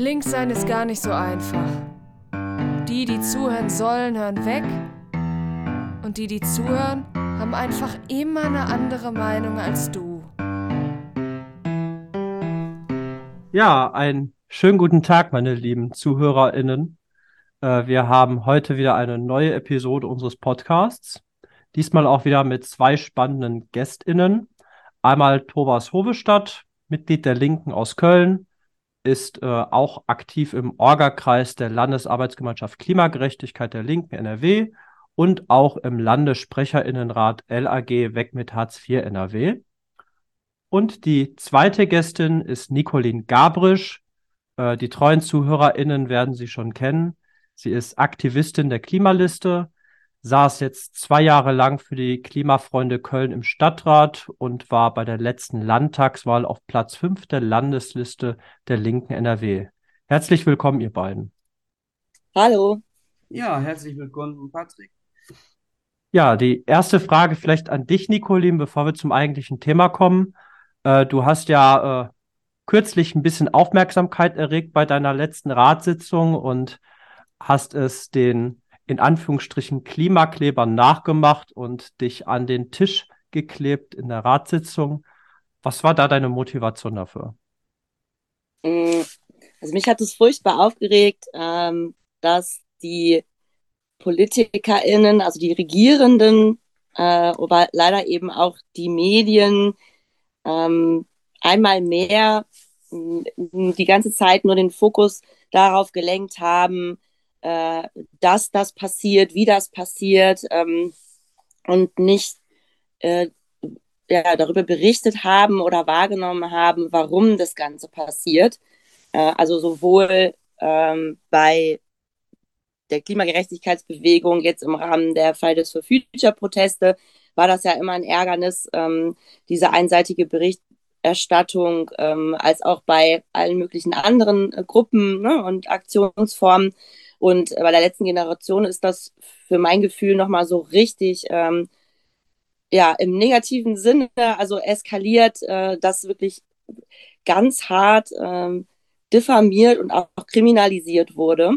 Links sein ist gar nicht so einfach. Die, die zuhören sollen, hören weg. Und die, die zuhören, haben einfach immer eine andere Meinung als du. Ja, einen schönen guten Tag, meine lieben ZuhörerInnen. Äh, wir haben heute wieder eine neue Episode unseres Podcasts. Diesmal auch wieder mit zwei spannenden GästInnen. Einmal Thomas Hovestadt, Mitglied der Linken aus Köln, ist äh, auch aktiv im Orga-Kreis der Landesarbeitsgemeinschaft Klimagerechtigkeit der Linken NRW und auch im Landessprecherinnenrat LAG Weg mit Hartz IV NRW. Und die zweite Gästin ist Nicolin Gabrisch. Äh, die treuen ZuhörerInnen werden sie schon kennen. Sie ist Aktivistin der Klimaliste, saß jetzt zwei Jahre lang für die Klimafreunde Köln im Stadtrat und war bei der letzten Landtagswahl auf Platz 5 der Landesliste der Linken NRW. Herzlich willkommen, ihr beiden. Hallo. Ja, herzlich willkommen, Patrick. Ja, die erste Frage vielleicht an dich, Nicolin, bevor wir zum eigentlichen Thema kommen. Äh, du hast ja äh, kürzlich ein bisschen Aufmerksamkeit erregt bei deiner letzten Ratssitzung und hast es den in Anführungsstrichen Klimaklebern nachgemacht und dich an den Tisch geklebt in der Ratssitzung. Was war da deine Motivation dafür? Mm, also mich hat es furchtbar aufgeregt, ähm, dass die PolitikerInnen, also die Regierenden, äh, aber leider eben auch die Medien ähm, einmal mehr mm, die ganze Zeit nur den Fokus darauf gelenkt haben, äh, dass das passiert, wie das passiert ähm, und nicht äh, ja, darüber berichtet haben oder wahrgenommen haben, warum das Ganze passiert. Äh, also sowohl ähm, bei der Klimagerechtigkeitsbewegung jetzt im Rahmen der Fridays for Future Proteste war das ja immer ein Ärgernis, ähm, diese einseitige Berichterstattung, ähm, als auch bei allen möglichen anderen äh, Gruppen ne, und Aktionsformen. Und bei der letzten Generation ist das für mein Gefühl nochmal so richtig, ähm, ja, im negativen Sinne, also eskaliert, äh, das wirklich ganz hart ähm, diffamiert und auch kriminalisiert wurde.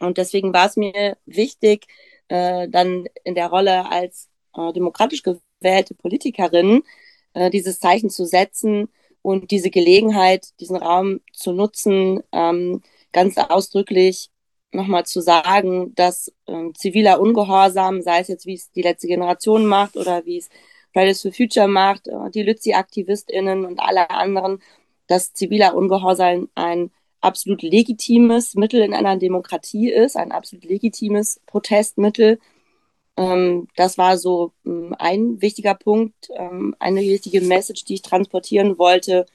Und deswegen war es mir wichtig, äh, dann in der Rolle als äh, demokratisch gewählte Politikerin äh, dieses Zeichen zu setzen und diese Gelegenheit, diesen Raum zu nutzen, ähm, ganz ausdrücklich nochmal zu sagen, dass ähm, ziviler Ungehorsam, sei es jetzt, wie es die letzte Generation macht oder wie es Fridays for Future macht, äh, die Lützi-AktivistInnen und alle anderen, dass ziviler Ungehorsam ein absolut legitimes Mittel in einer Demokratie ist, ein absolut legitimes Protestmittel. Ähm, das war so ähm, ein wichtiger Punkt, ähm, eine wichtige Message, die ich transportieren wollte.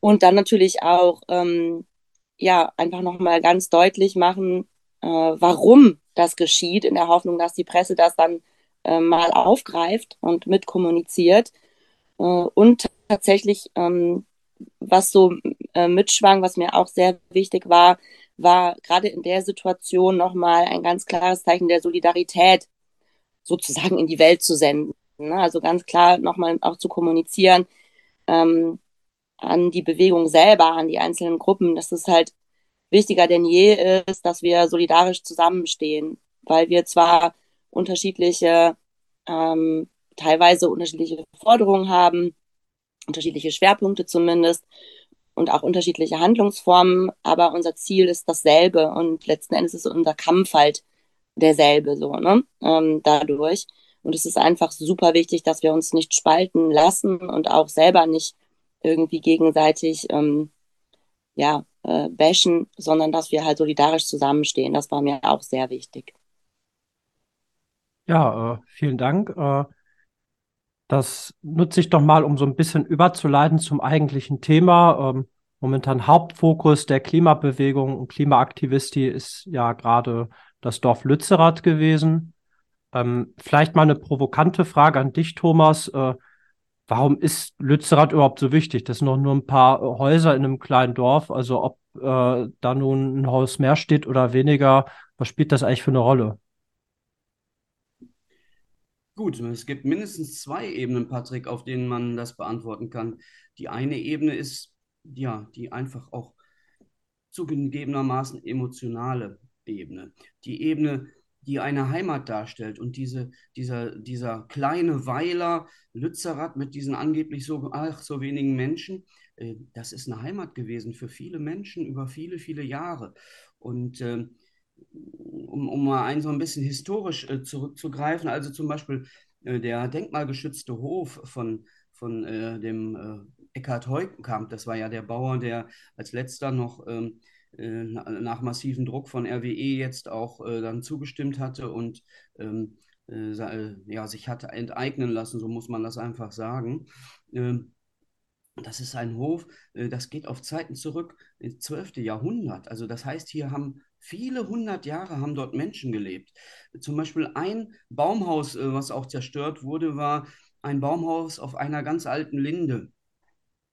Und dann natürlich auch ähm, ja, einfach nochmal ganz deutlich machen, äh, warum das geschieht, in der Hoffnung, dass die Presse das dann äh, mal aufgreift und mitkommuniziert. Äh, und tatsächlich, ähm, was so äh, mitschwang, was mir auch sehr wichtig war, war gerade in der Situation nochmal ein ganz klares Zeichen der Solidarität sozusagen in die Welt zu senden. Ne? Also ganz klar nochmal auch zu kommunizieren, ähm, an die Bewegung selber, an die einzelnen Gruppen, dass es halt wichtiger denn je ist, dass wir solidarisch zusammenstehen, weil wir zwar unterschiedliche, ähm, teilweise unterschiedliche Forderungen haben, unterschiedliche Schwerpunkte zumindest und auch unterschiedliche Handlungsformen, aber unser Ziel ist dasselbe und letzten Endes ist unser Kampf halt derselbe so, ne? Ähm, dadurch. Und es ist einfach super wichtig, dass wir uns nicht spalten lassen und auch selber nicht irgendwie gegenseitig ähm, ja, äh, bashen, sondern dass wir halt solidarisch zusammenstehen. Das war mir auch sehr wichtig. Ja, äh, vielen Dank. Äh, das nutze ich doch mal, um so ein bisschen überzuleiten zum eigentlichen Thema. Ähm, momentan Hauptfokus der Klimabewegung und Klimaaktivisti ist ja gerade das Dorf Lützerath gewesen. Ähm, vielleicht mal eine provokante Frage an dich, Thomas. Äh, warum ist Lützerath überhaupt so wichtig? Das sind noch nur ein paar äh, Häuser in einem kleinen Dorf. Also ob äh, da nun ein Haus mehr steht oder weniger, was spielt das eigentlich für eine Rolle? Gut, es gibt mindestens zwei Ebenen, Patrick, auf denen man das beantworten kann. Die eine Ebene ist, ja, die einfach auch zugegebenermaßen emotionale Ebene. Die Ebene, die eine Heimat darstellt. Und diese, dieser, dieser kleine Weiler Lützerath mit diesen angeblich so, ach, so wenigen Menschen, äh, das ist eine Heimat gewesen für viele Menschen über viele, viele Jahre. Und äh, um, um mal ein so ein bisschen historisch äh, zurückzugreifen, also zum Beispiel äh, der denkmalgeschützte Hof von, von äh, dem äh, Eckhard Heukamp, das war ja der Bauer, der als letzter noch ähm, äh, nach massivem Druck von RWE jetzt auch äh, dann zugestimmt hatte und ähm, ja, sich hatte enteignen lassen, so muss man das einfach sagen. Ähm, das ist ein Hof, das geht auf Zeiten zurück, ins 12. Jahrhundert. Also das heißt, hier haben Viele hundert Jahre haben dort Menschen gelebt. Zum Beispiel ein Baumhaus, äh, was auch zerstört wurde, war ein Baumhaus auf einer ganz alten Linde.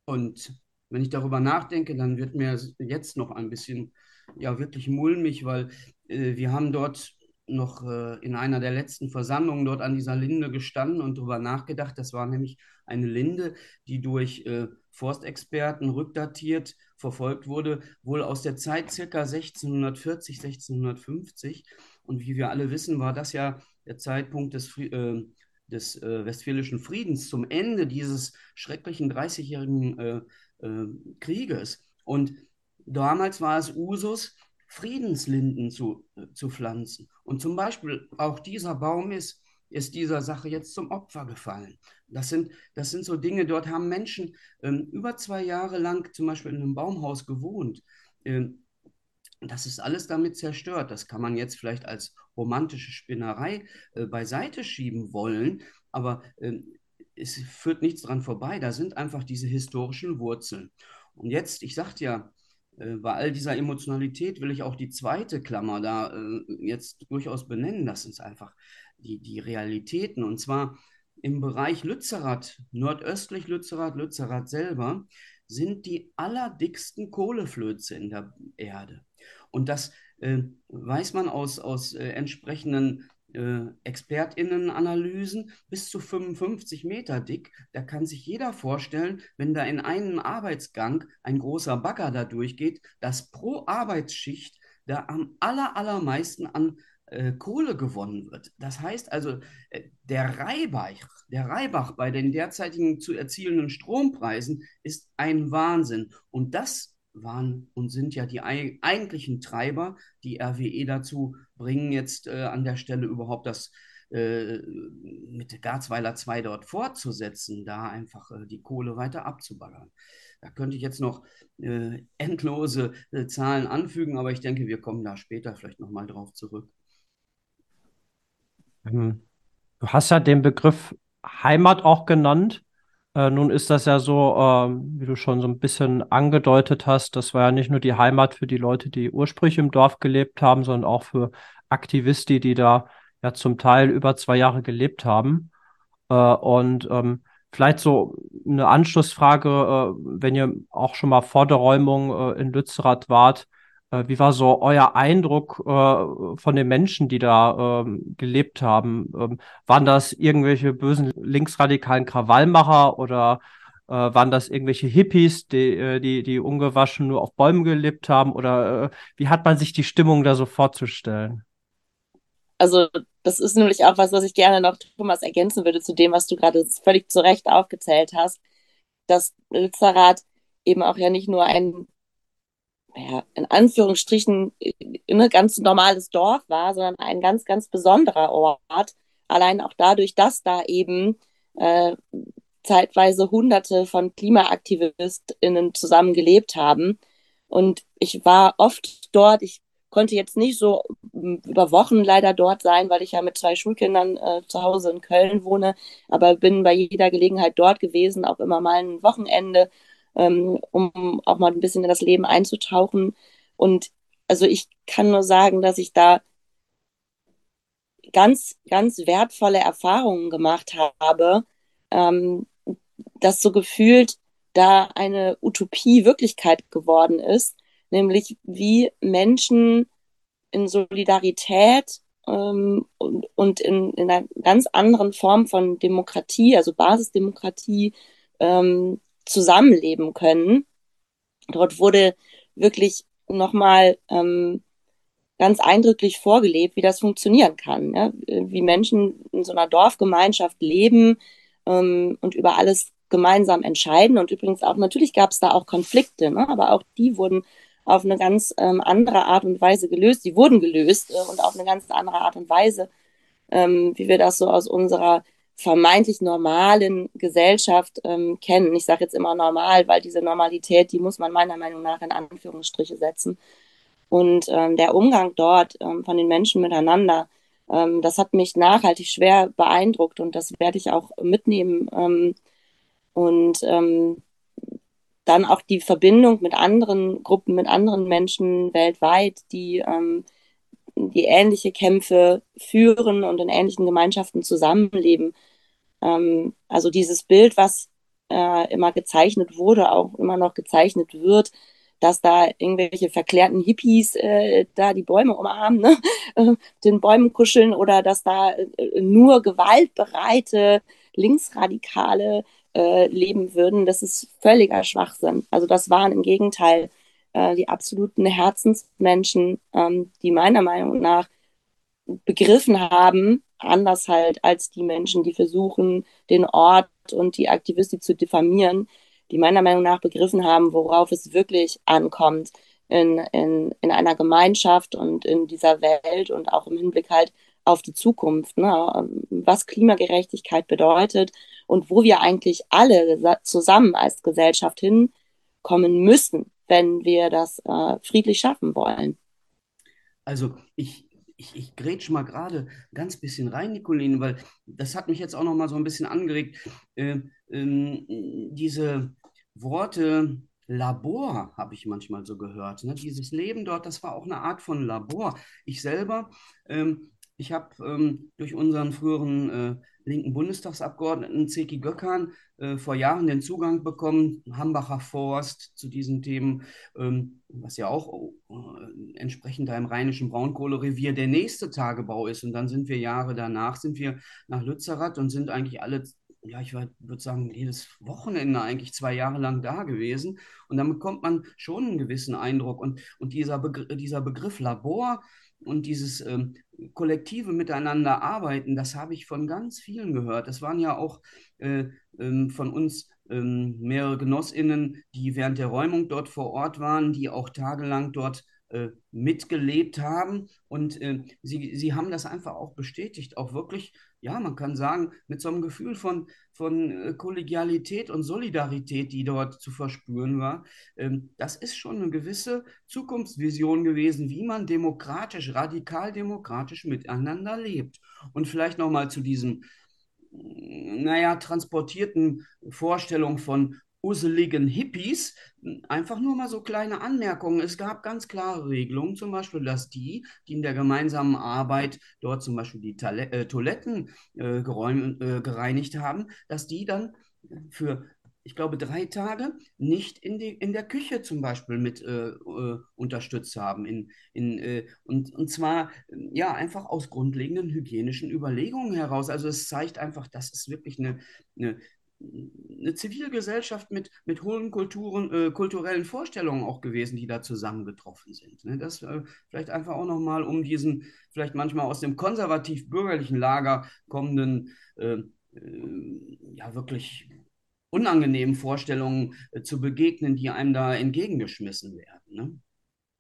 Und wenn ich darüber nachdenke, dann wird mir jetzt noch ein bisschen, ja, wirklich mulmig, weil äh, wir haben dort noch äh, in einer der letzten Versammlungen dort an dieser Linde gestanden und darüber nachgedacht. Das war nämlich eine Linde, die durch äh, Forstexperten rückdatiert verfolgt wurde, wohl aus der Zeit circa 1640, 1650. Und wie wir alle wissen, war das ja der Zeitpunkt des, äh, des äh, Westfälischen Friedens zum Ende dieses schrecklichen 30-jährigen äh, Krieges. Und damals war es Usus, Friedenslinden zu, äh, zu pflanzen. Und zum Beispiel auch dieser Baum ist, ist dieser Sache jetzt zum Opfer gefallen. Das sind, das sind so Dinge, dort haben Menschen ähm, über zwei Jahre lang zum Beispiel in einem Baumhaus gewohnt. Ähm, das ist alles damit zerstört. Das kann man jetzt vielleicht als romantische Spinnerei äh, beiseite schieben wollen, aber äh, es führt nichts dran vorbei. Da sind einfach diese historischen Wurzeln. Und jetzt, ich sagte ja, äh, bei all dieser Emotionalität will ich auch die zweite Klammer da äh, jetzt durchaus benennen. Das sind einfach die, die Realitäten. Und zwar im Bereich Lützerath, nordöstlich Lützerath, Lützerath selber, sind die allerdicksten Kohleflöze in der Erde. Und das äh, weiß man aus, aus äh, entsprechenden äh, ExpertInnen-Analysen bis zu 55 Meter dick. Da kann sich jeder vorstellen, wenn da in einem Arbeitsgang ein großer Bagger da durchgeht, dass pro Arbeitsschicht da am aller, allermeisten an äh, Kohle gewonnen wird. Das heißt also, äh, der Reibach, der Reibach bei den derzeitigen zu erzielenden Strompreisen ist ein Wahnsinn. Und das waren und sind ja die eigentlichen Treiber, die RWE dazu bringen, jetzt äh, an der Stelle überhaupt das äh, mit Garzweiler 2 dort fortzusetzen, da einfach äh, die Kohle weiter abzubaggern. Da könnte ich jetzt noch äh, endlose äh, Zahlen anfügen, aber ich denke, wir kommen da später vielleicht nochmal drauf zurück. Ähm, du hast ja den Begriff Heimat auch genannt. Äh, nun ist das ja so, äh, wie du schon so ein bisschen angedeutet hast, das war ja nicht nur die Heimat für die Leute, die ursprünglich im Dorf gelebt haben, sondern auch für Aktivisten, die da ja zum Teil über zwei Jahre gelebt haben. Äh, und ähm, vielleicht so eine Anschlussfrage, äh, wenn ihr auch schon mal vor der Räumung äh, in Lützerath wart, wie war so euer Eindruck äh, von den Menschen, die da ähm, gelebt haben? Ähm, waren das irgendwelche bösen linksradikalen Krawallmacher oder äh, waren das irgendwelche Hippies, die, äh, die, die ungewaschen nur auf Bäumen gelebt haben? Oder äh, wie hat man sich die Stimmung da so vorzustellen? Also, das ist nämlich auch was, was ich gerne noch, Thomas, ergänzen würde zu dem, was du gerade völlig zu Recht aufgezählt hast, dass Lützerath eben auch ja nicht nur ein ja, in Anführungsstrichen ein äh, ganz normales Dorf war, sondern ein ganz, ganz besonderer Ort. Allein auch dadurch, dass da eben äh, zeitweise Hunderte von KlimaaktivistInnen zusammen gelebt haben. Und ich war oft dort. Ich konnte jetzt nicht so über Wochen leider dort sein, weil ich ja mit zwei Schulkindern äh, zu Hause in Köln wohne, aber bin bei jeder Gelegenheit dort gewesen, auch immer mal ein Wochenende ähm, um auch mal ein bisschen in das Leben einzutauchen. Und also ich kann nur sagen, dass ich da ganz, ganz wertvolle Erfahrungen gemacht habe, ähm, dass so gefühlt da eine Utopie Wirklichkeit geworden ist, nämlich wie Menschen in Solidarität ähm, und, und in, in einer ganz anderen Form von Demokratie, also Basisdemokratie, ähm, zusammenleben können. Dort wurde wirklich nochmal ähm, ganz eindrücklich vorgelebt, wie das funktionieren kann, ja? wie Menschen in so einer Dorfgemeinschaft leben ähm, und über alles gemeinsam entscheiden. Und übrigens auch, natürlich gab es da auch Konflikte, ne? aber auch die wurden auf eine ganz ähm, andere Art und Weise gelöst. Die wurden gelöst äh, und auf eine ganz andere Art und Weise, ähm, wie wir das so aus unserer vermeintlich normalen Gesellschaft ähm, kennen. Ich sage jetzt immer normal, weil diese Normalität, die muss man meiner Meinung nach in Anführungsstriche setzen. Und ähm, der Umgang dort ähm, von den Menschen miteinander, ähm, das hat mich nachhaltig schwer beeindruckt und das werde ich auch mitnehmen. Ähm, und ähm, dann auch die Verbindung mit anderen Gruppen, mit anderen Menschen weltweit, die, ähm, die ähnliche Kämpfe führen und in ähnlichen Gemeinschaften zusammenleben. Ähm, also dieses Bild, was äh, immer gezeichnet wurde, auch immer noch gezeichnet wird, dass da irgendwelche verklärten Hippies äh, da die Bäume umarmen, ne? Äh, den Bäumen kuscheln oder dass da äh, nur gewaltbereite Linksradikale äh, leben würden, das ist völliger Schwachsinn. Also das waren im Gegenteil äh, die absoluten Herzensmenschen, ähm, die meiner Meinung nach begriffen haben, anders halt als die Menschen, die versuchen, den Ort und die Aktivistik zu diffamieren, die meiner Meinung nach begriffen haben, worauf es wirklich ankommt in, in, in einer Gemeinschaft und in dieser Welt und auch im Hinblick halt auf die Zukunft, ne? was Klimagerechtigkeit bedeutet und wo wir eigentlich alle zusammen als Gesellschaft hinkommen müssen, wenn wir das äh, friedlich schaffen wollen. Also ich, ich, ich grätsch mal gerade ganz bisschen rein, Nicoline, weil das hat mich jetzt auch noch mal so ein bisschen angeregt. Äh, ähm, diese Worte Labor habe ich manchmal so gehört. Ne? Dieses Leben dort, das war auch eine Art von Labor. Ich selber ähm, ich habe ähm, durch unseren früheren äh, linken Bundestagsabgeordneten Zeki Gökhan äh, vor Jahren den Zugang bekommen, Hambacher Forst zu diesen Themen, ähm, was ja auch äh, entsprechend da im rheinischen Braunkohlerevier der nächste Tagebau ist. Und dann sind wir Jahre danach, sind wir nach Lützerath und sind eigentlich alle ja, ich würde sagen, jedes Wochenende eigentlich zwei Jahre lang da gewesen. Und damit bekommt man schon einen gewissen Eindruck. Und, und dieser, Begr dieser Begriff Labor und dieses ähm, kollektive Miteinander arbeiten, das habe ich von ganz vielen gehört. Das waren ja auch äh, ähm, von uns ähm, mehrere Genossinnen, die während der Räumung dort vor Ort waren, die auch tagelang dort mitgelebt haben. Und äh, sie, sie haben das einfach auch bestätigt, auch wirklich, ja, man kann sagen, mit so einem Gefühl von, von äh, Kollegialität und Solidarität, die dort zu verspüren war. Ähm, das ist schon eine gewisse Zukunftsvision gewesen, wie man demokratisch, radikal demokratisch miteinander lebt. Und vielleicht nochmal zu diesem naja, transportierten Vorstellung von useligen Hippies. Einfach nur mal so kleine Anmerkungen. Es gab ganz klare Regelungen, zum Beispiel, dass die, die in der gemeinsamen Arbeit dort zum Beispiel die Tale äh, Toiletten äh, geräum, äh, gereinigt haben, dass die dann für ich glaube, drei Tage nicht in, die, in der Küche zum Beispiel mit äh, äh, unterstützt haben. In, in, äh, und, und zwar ja einfach aus grundlegenden hygienischen Überlegungen heraus. Also es zeigt einfach, das ist wirklich eine, eine, eine Zivilgesellschaft mit, mit hohen Kulturen, äh, kulturellen Vorstellungen auch gewesen, die da zusammengetroffen sind. Ne? Das äh, vielleicht einfach auch nochmal, um diesen vielleicht manchmal aus dem konservativ-bürgerlichen Lager kommenden, äh, äh ja wirklich unangenehmen Vorstellungen äh, zu begegnen, die einem da entgegengeschmissen werden. Ne?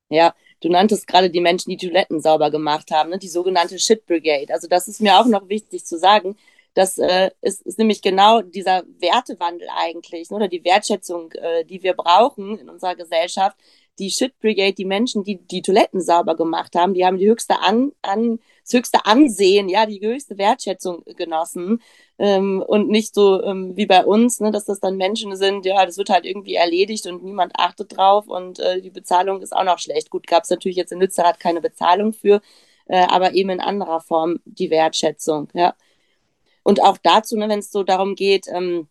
Ja, du nanntest gerade die Menschen, die Toiletten sauber gemacht haben, ne? die sogenannte Shit Brigade. Also das ist mir auch noch wichtig zu sagen das äh, ist, ist nämlich genau dieser Wertewandel eigentlich, ne, oder die Wertschätzung, äh, die wir brauchen in unserer Gesellschaft. Die Shit Brigade, die Menschen, die die Toiletten sauber gemacht haben, die haben die höchste an, an das höchste Ansehen, ja, die höchste Wertschätzung genossen ähm, und nicht so ähm, wie bei uns, ne, dass das dann Menschen sind, ja, das wird halt irgendwie erledigt und niemand achtet drauf und äh, die Bezahlung ist auch noch schlecht. Gut, gab es natürlich jetzt in Lützerath keine Bezahlung für, äh, aber eben in anderer Form die Wertschätzung, ja. Und auch dazu, ne, wenn es so darum geht, ähm,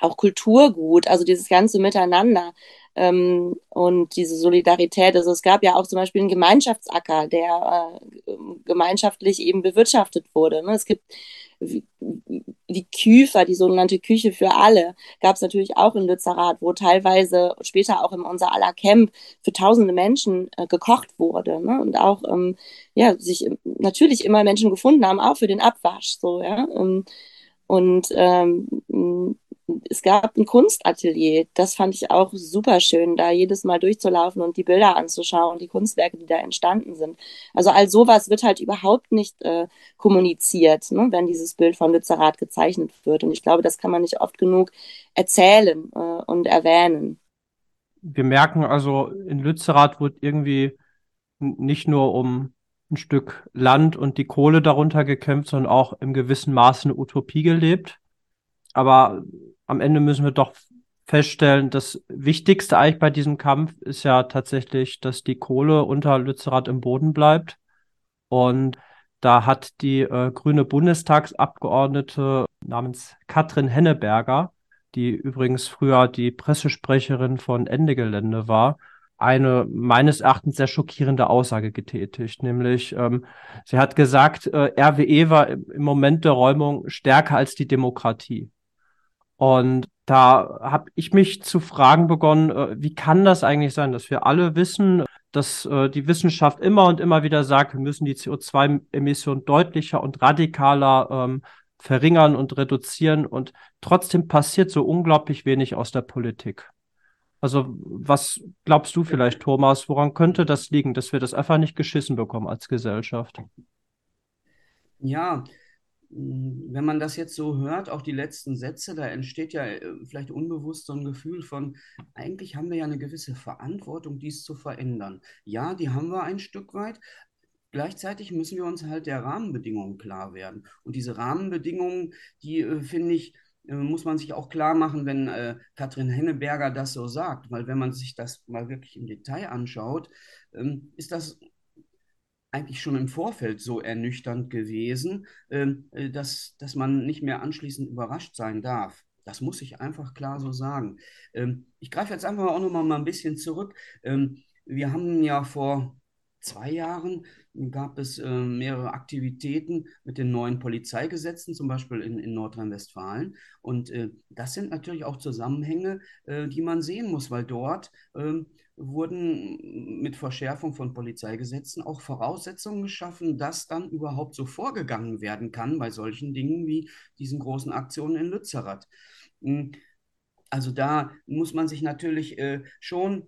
auch Kulturgut, also dieses ganze Miteinander ähm, und diese Solidarität. Also es gab ja auch zum Beispiel einen Gemeinschaftsacker, der äh, gemeinschaftlich eben bewirtschaftet wurde. Ne? Es gibt die Küfer, die sogenannte Küche für alle, gab es natürlich auch in Lützerath, wo teilweise später auch in unser aller Camp für tausende Menschen äh, gekocht wurde. Ne? Und auch ähm, ja, sich natürlich immer Menschen gefunden haben, auch für den Abwasch. So, ja. Ähm, und ähm, es gab ein Kunstatelier. Das fand ich auch super schön, da jedes Mal durchzulaufen und die Bilder anzuschauen, die Kunstwerke, die da entstanden sind. Also all sowas wird halt überhaupt nicht äh, kommuniziert, ne, wenn dieses Bild von Lützerath gezeichnet wird. Und ich glaube, das kann man nicht oft genug erzählen äh, und erwähnen. Wir merken also, in Lützerath wird irgendwie nicht nur um ein Stück Land und die Kohle darunter gekämpft, sondern auch im gewissen Maße eine Utopie gelebt. Aber am Ende müssen wir doch feststellen, das Wichtigste eigentlich bei diesem Kampf ist ja tatsächlich, dass die Kohle unter Lützerath im Boden bleibt. Und da hat die äh, grüne Bundestagsabgeordnete namens Katrin Henneberger, die übrigens früher die Pressesprecherin von Ende Gelände war, eine meines Erachtens sehr schockierende Aussage getätigt, nämlich ähm, sie hat gesagt, äh, RWE war im Moment der Räumung stärker als die Demokratie. Und da habe ich mich zu fragen begonnen, äh, wie kann das eigentlich sein, dass wir alle wissen, dass äh, die Wissenschaft immer und immer wieder sagt, wir müssen die CO2-Emissionen deutlicher und radikaler ähm, verringern und reduzieren und trotzdem passiert so unglaublich wenig aus der Politik. Also was glaubst du vielleicht, Thomas, woran könnte das liegen, dass wir das einfach nicht geschissen bekommen als Gesellschaft? Ja, wenn man das jetzt so hört, auch die letzten Sätze, da entsteht ja äh, vielleicht unbewusst so ein Gefühl von, eigentlich haben wir ja eine gewisse Verantwortung, dies zu verändern. Ja, die haben wir ein Stück weit. Gleichzeitig müssen wir uns halt der Rahmenbedingungen klar werden. Und diese Rahmenbedingungen, die äh, finde ich, äh, muss man sich auch klar machen, wenn äh, Katrin Henneberger das so sagt. Weil wenn man sich das mal wirklich im Detail anschaut, ähm, ist das eigentlich schon im Vorfeld so ernüchternd gewesen, ähm, äh, dass, dass man nicht mehr anschließend überrascht sein darf. Das muss ich einfach klar so sagen. Ähm, ich greife jetzt einfach auch noch mal ein bisschen zurück. Ähm, wir haben ja vor zwei Jahren gab es äh, mehrere Aktivitäten mit den neuen Polizeigesetzen, zum Beispiel in, in Nordrhein-Westfalen. Und äh, das sind natürlich auch Zusammenhänge, die man sehen muss, weil dort wurden mit Verschärfung von Polizeigesetzen auch Voraussetzungen geschaffen, dass dann überhaupt so vorgegangen werden kann bei solchen Dingen wie diesen großen Aktionen in Lützerath. Hm, also da muss man sich natürlich äh, schon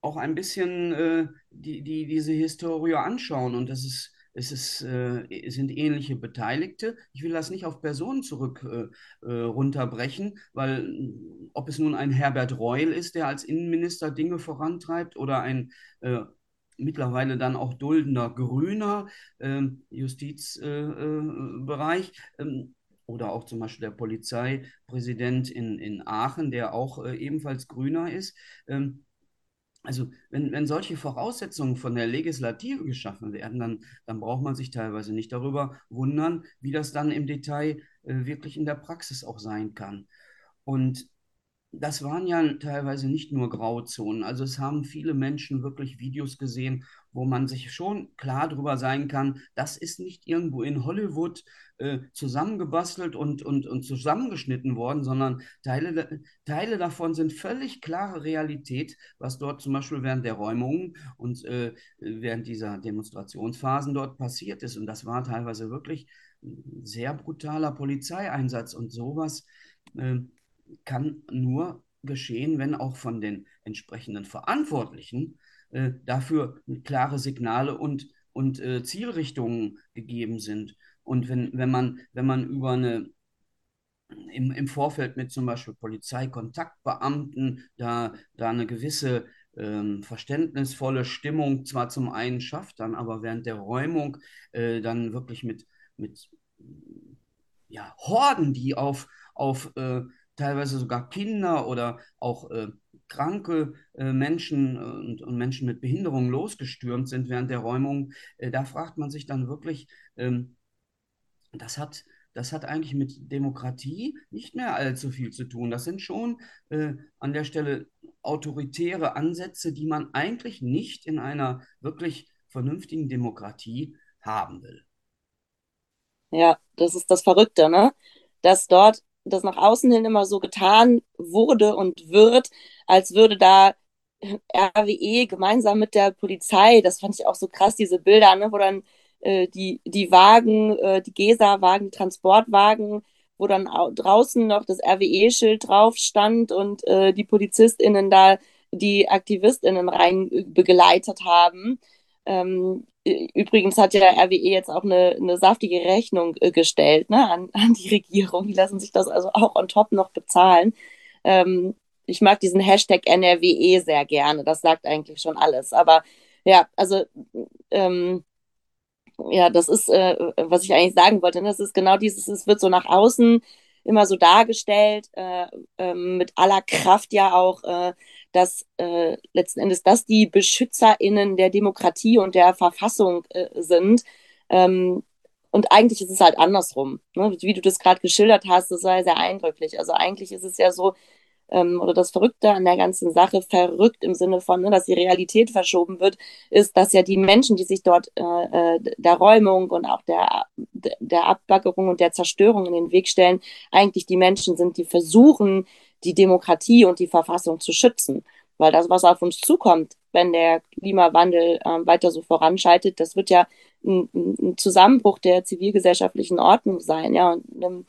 auch ein bisschen äh, die, die, diese Historie anschauen und das ist es ist, äh, sind ähnliche Beteiligte. Ich will das nicht auf Personen zurück äh, äh, runterbrechen, weil ob es nun ein Herbert Reul ist, der als Innenminister Dinge vorantreibt, oder ein äh, mittlerweile dann auch duldender Grüner ähm, Justizbereich. Äh, äh, ähm, oder auch zum Beispiel der Polizeipräsident in, in Aachen, der auch ebenfalls Grüner ist. Ähm, also wenn, wenn solche Voraussetzungen von der Legislative geschaffen werden, dann, dann braucht man sich teilweise nicht darüber wundern, wie das dann im Detail äh, wirklich in der Praxis auch sein kann. Und das waren ja teilweise nicht nur Grauzonen. Also es haben viele Menschen wirklich Videos gesehen, wo man sich schon klar darüber sein kann, das ist nicht irgendwo in Hollywood äh, zusammengebastelt und, und, und zusammengeschnitten worden, sondern Teile, Teile davon sind völlig klare Realität, was dort zum Beispiel während der Räumungen und äh, während dieser Demonstrationsphasen dort passiert ist. Und das war teilweise wirklich ein sehr brutaler Polizeieinsatz und sowas. Äh, kann nur geschehen, wenn auch von den entsprechenden Verantwortlichen äh, dafür klare Signale und, und äh, Zielrichtungen gegeben sind. Und wenn, wenn, man, wenn man über eine im, im Vorfeld mit zum Beispiel Polizeikontaktbeamten da, da eine gewisse ähm, verständnisvolle Stimmung zwar zum einen schafft, dann aber während der Räumung äh, dann wirklich mit, mit ja, Horden, die auf, auf äh, teilweise sogar Kinder oder auch äh, kranke äh, Menschen äh, und, und, Menschen mit Behinderung losgestürmt sind während der Räumung, äh, da fragt man sich dann wirklich, ähm, das hat das hat eigentlich mit Demokratie nicht mehr allzu viel zu tun. Das sind schon äh, an der Stelle autoritäre Ansätze, die man eigentlich nicht in einer wirklich vernünftigen Demokratie haben will. Ja, das ist das Verrückte, ne? Dass dort das nach außen hin immer so getan wurde und wird, als würde da RWE gemeinsam mit der Polizei, das fand ich auch so krass, diese Bilder, ne, wo dann äh, die, die Wagen, äh, die GESA-Wagen, die Transportwagen, wo dann draußen noch das RWE-Schild drauf stand und äh, die PolizistInnen da die AktivistInnen rein äh, begleitet haben. Ähm, übrigens hat ja RWE jetzt auch eine, eine saftige Rechnung äh, gestellt ne, an, an die Regierung. Die lassen sich das also auch on top noch bezahlen. Ähm, ich mag diesen Hashtag NRWE sehr gerne. Das sagt eigentlich schon alles. Aber ja, also ähm, ja, das ist, äh, was ich eigentlich sagen wollte. Ne? Das ist genau dieses, es wird so nach außen immer so dargestellt, äh, äh, mit aller Kraft ja auch, äh, dass äh, letzten Endes das die BeschützerInnen der Demokratie und der Verfassung äh, sind. Ähm, und eigentlich ist es halt andersrum. Ne? Wie du das gerade geschildert hast, das war sehr eindrücklich. Also eigentlich ist es ja so, ähm, oder das Verrückte an der ganzen Sache, verrückt im Sinne von, ne, dass die Realität verschoben wird, ist, dass ja die Menschen, die sich dort äh, äh der Räumung und auch der, der Abbaggerung und der Zerstörung in den Weg stellen, eigentlich die Menschen sind, die versuchen, die Demokratie und die Verfassung zu schützen. Weil das, was auf uns zukommt, wenn der Klimawandel äh, weiter so voranschreitet, das wird ja ein, ein, Zusammenbruch der zivilgesellschaftlichen Ordnung sein. Ja, und, ähm,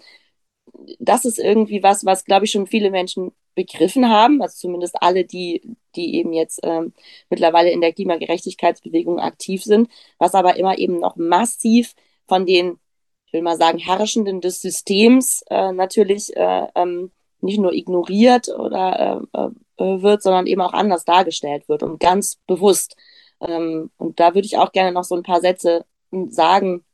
das ist irgendwie was, was, glaube ich, schon viele Menschen begriffen haben, also zumindest alle, die, die eben jetzt ähm, mittlerweile in der Klimagerechtigkeitsbewegung aktiv sind, was aber immer eben noch massiv von den, ich will mal sagen, Herrschenden des Systems äh, natürlich äh, ähm, nicht nur ignoriert oder äh, äh, wird, sondern eben auch anders dargestellt wird und ganz bewusst. Ähm, und da würde ich auch gerne noch so ein paar Sätze sagen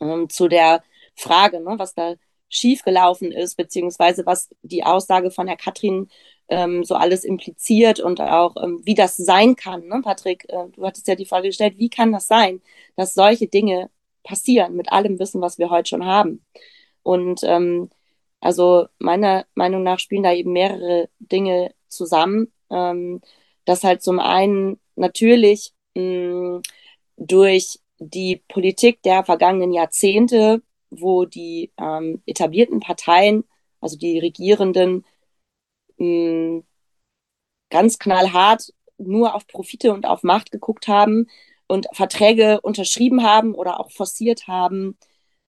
ähm, zu der Frage, ne, was da schiefgelaufen ist, beziehungsweise was die Aussage von Herr Katrin ähm, so alles impliziert und auch ähm, wie das sein kann. Ne? Patrick, äh, du hattest ja die Frage gestellt, wie kann das sein, dass solche Dinge passieren mit allem Wissen, was wir heute schon haben? Und ähm, also meiner Meinung nach spielen da eben mehrere Dinge zusammen. Ähm, dass halt zum einen natürlich mh, durch die Politik der vergangenen Jahrzehnte wo die ähm, etablierten Parteien, also die Regierenden, mh, ganz knallhart nur auf Profite und auf Macht geguckt haben und Verträge unterschrieben haben oder auch forciert haben,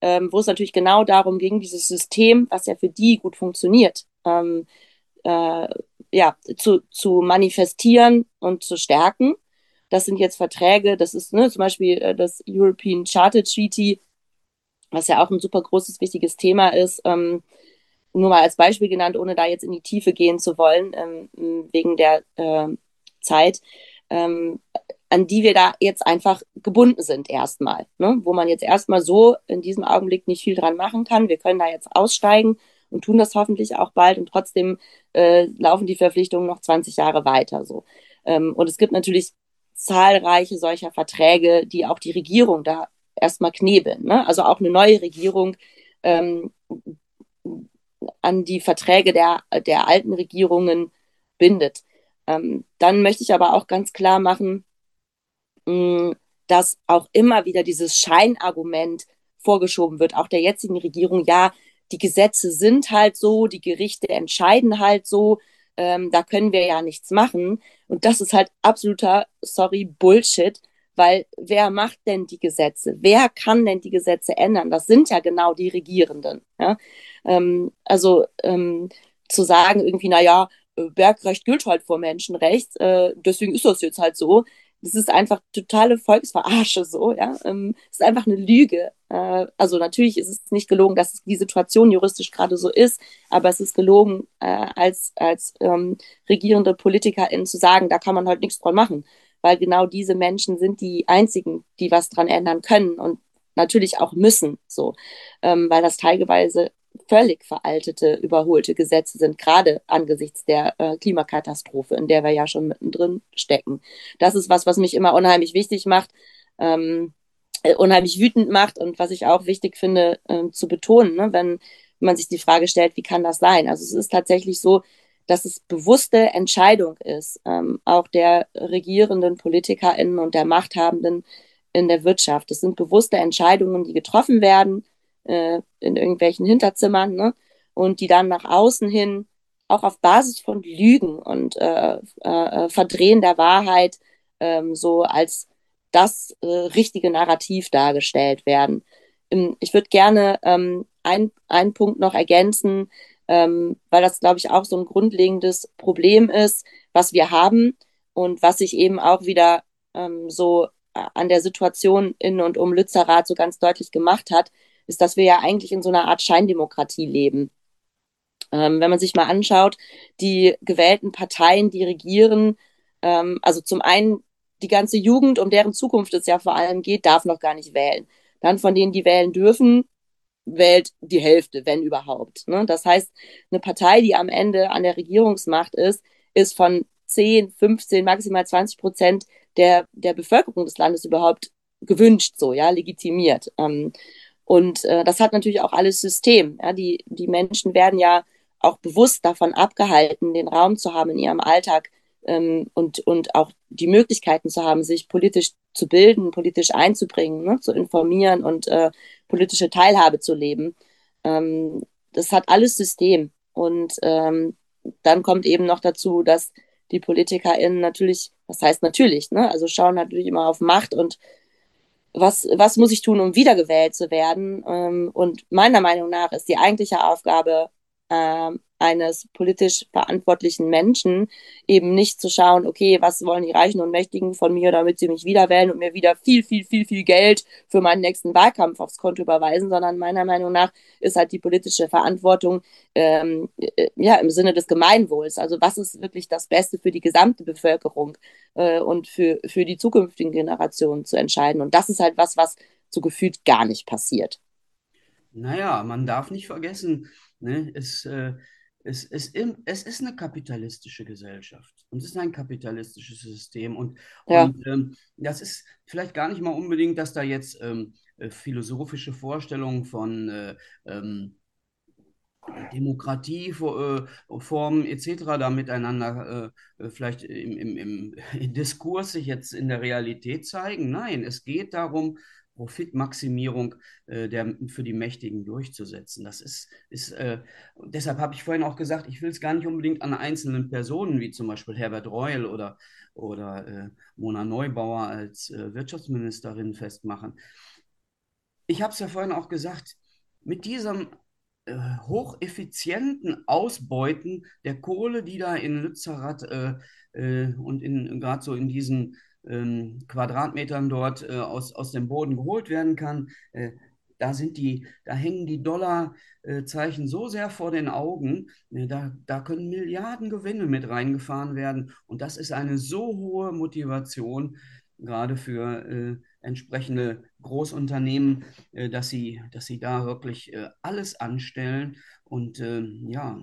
ähm, wo es natürlich genau darum ging, dieses System, was ja für die gut funktioniert, ähm, äh, ja, zu, zu manifestieren und zu stärken. Das sind jetzt Verträge, das ist ne, zum Beispiel äh, das European Charter Treaty, was ja auch ein super großes, wichtiges Thema ist. Ähm, nur mal als Beispiel genannt, ohne da jetzt in die Tiefe gehen zu wollen, ähm, wegen der äh, Zeit, ähm, an die wir da jetzt einfach gebunden sind erstmal, ne? wo man jetzt erstmal so in diesem Augenblick nicht viel dran machen kann. Wir können da jetzt aussteigen und tun das hoffentlich auch bald und trotzdem äh, laufen die Verpflichtungen noch 20 Jahre weiter so. Ähm, und es gibt natürlich zahlreiche solcher Verträge, die auch die Regierung da erstmal knebeln. Ne? Also auch eine neue Regierung ähm, an die Verträge der, der alten Regierungen bindet. Ähm, dann möchte ich aber auch ganz klar machen, mh, dass auch immer wieder dieses Scheinargument vorgeschoben wird, auch der jetzigen Regierung, ja, die Gesetze sind halt so, die Gerichte entscheiden halt so, ähm, da können wir ja nichts machen. Und das ist halt absoluter, sorry, Bullshit, weil wer macht denn die Gesetze? Wer kann denn die Gesetze ändern? Das sind ja genau die Regierenden. Ja? Ähm, also ähm, zu sagen irgendwie, na ja, äh, Bergrecht gilt halt vor Menschenrecht, äh, deswegen ist das jetzt halt so. Das ist einfach totale Volksverarsche so, ja. Ähm, ist einfach eine Lüge. Äh, also natürlich ist es nicht gelogen, dass die Situation juristisch gerade so ist, aber es ist gelogen, äh, als, als ähm, regierende PolitikerInnen zu sagen, da kann man halt nichts dran machen weil genau diese Menschen sind die einzigen, die was dran ändern können und natürlich auch müssen, so, ähm, weil das teilweise völlig veraltete, überholte Gesetze sind, gerade angesichts der äh, Klimakatastrophe, in der wir ja schon mittendrin stecken. Das ist was, was mich immer unheimlich wichtig macht. Ähm, äh, unheimlich wütend macht und was ich auch wichtig finde äh, zu betonen, ne, wenn man sich die Frage stellt, wie kann das sein? Also es ist tatsächlich so, dass es bewusste Entscheidung ist, ähm, auch der regierenden PolitikerInnen und der Machthabenden in der Wirtschaft. Das sind bewusste Entscheidungen, die getroffen werden äh, in irgendwelchen Hinterzimmern ne? und die dann nach außen hin auch auf Basis von Lügen und äh, äh, Verdrehen der Wahrheit ähm, so als das äh, richtige Narrativ dargestellt werden. Ähm, ich würde gerne ähm, ein, einen Punkt noch ergänzen, ähm, weil das, glaube ich, auch so ein grundlegendes Problem ist, was wir haben und was sich eben auch wieder ähm, so äh, an der Situation in und um Lützerath so ganz deutlich gemacht hat, ist, dass wir ja eigentlich in so einer Art Scheindemokratie leben. Ähm, wenn man sich mal anschaut, die gewählten Parteien, die regieren, ähm, also zum einen die ganze Jugend, um deren Zukunft es ja vor allem geht, darf noch gar nicht wählen. Dann von denen, die wählen dürfen, wählt die Hälfte, wenn überhaupt. Ne? Das heißt, eine Partei, die am Ende an der Regierungsmacht ist, ist von 10, 15, maximal 20 Prozent der, der Bevölkerung des Landes überhaupt gewünscht, so, ja, legitimiert. Ähm, und äh, das hat natürlich auch alles System. Ja? Die, die Menschen werden ja auch bewusst davon abgehalten, den Raum zu haben in ihrem Alltag, ähm, und, und auch die Möglichkeiten zu haben, sich politisch zu bilden, politisch einzubringen, ne, zu informieren und äh, politische Teilhabe zu leben. Ähm, das hat alles System. Und ähm, dann kommt eben noch dazu, dass die PolitikerInnen natürlich, das heißt natürlich, ne, also schauen natürlich immer auf Macht und was, was muss ich tun, um wiedergewählt zu werden? Ähm, und meiner Meinung nach ist die eigentliche Aufgabe äh, eines politisch verantwortlichen Menschen eben nicht zu schauen, okay, was wollen die Reichen und Mächtigen von mir, damit sie mich wieder wählen und mir wieder viel, viel, viel, viel Geld für meinen nächsten Wahlkampf aufs Konto überweisen, sondern meiner Meinung nach ist halt die politische Verantwortung ähm, äh, ja im Sinne des Gemeinwohls. Also was ist wirklich das Beste für die gesamte Bevölkerung äh, und für, für die zukünftigen Generationen zu entscheiden. Und das ist halt was, was so gefühlt gar nicht passiert. Naja, man darf nicht vergessen, Ne? Es, äh, es, es, es ist eine kapitalistische Gesellschaft und es ist ein kapitalistisches System. Und, ja. und ähm, das ist vielleicht gar nicht mal unbedingt, dass da jetzt ähm, äh, philosophische Vorstellungen von äh, ähm, Demokratieformen äh, etc. da miteinander äh, äh, vielleicht im, im, im Diskurs sich jetzt in der Realität zeigen. Nein, es geht darum, Profitmaximierung äh, der, für die Mächtigen durchzusetzen. Das ist, ist äh, deshalb habe ich vorhin auch gesagt, ich will es gar nicht unbedingt an einzelnen Personen, wie zum Beispiel Herbert Reul oder, oder äh, Mona Neubauer als äh, Wirtschaftsministerin festmachen. Ich habe es ja vorhin auch gesagt, mit diesem äh, hocheffizienten Ausbeuten der Kohle, die da in Lützerath äh, und gerade so in diesen ähm, Quadratmetern dort äh, aus, aus dem Boden geholt werden kann. Äh, da sind die, da hängen die Dollarzeichen so sehr vor den Augen, äh, da, da können Milliarden Gewinne mit reingefahren werden. Und das ist eine so hohe Motivation, gerade für äh, entsprechende Großunternehmen, äh, dass, sie, dass sie da wirklich äh, alles anstellen und ähm, ja,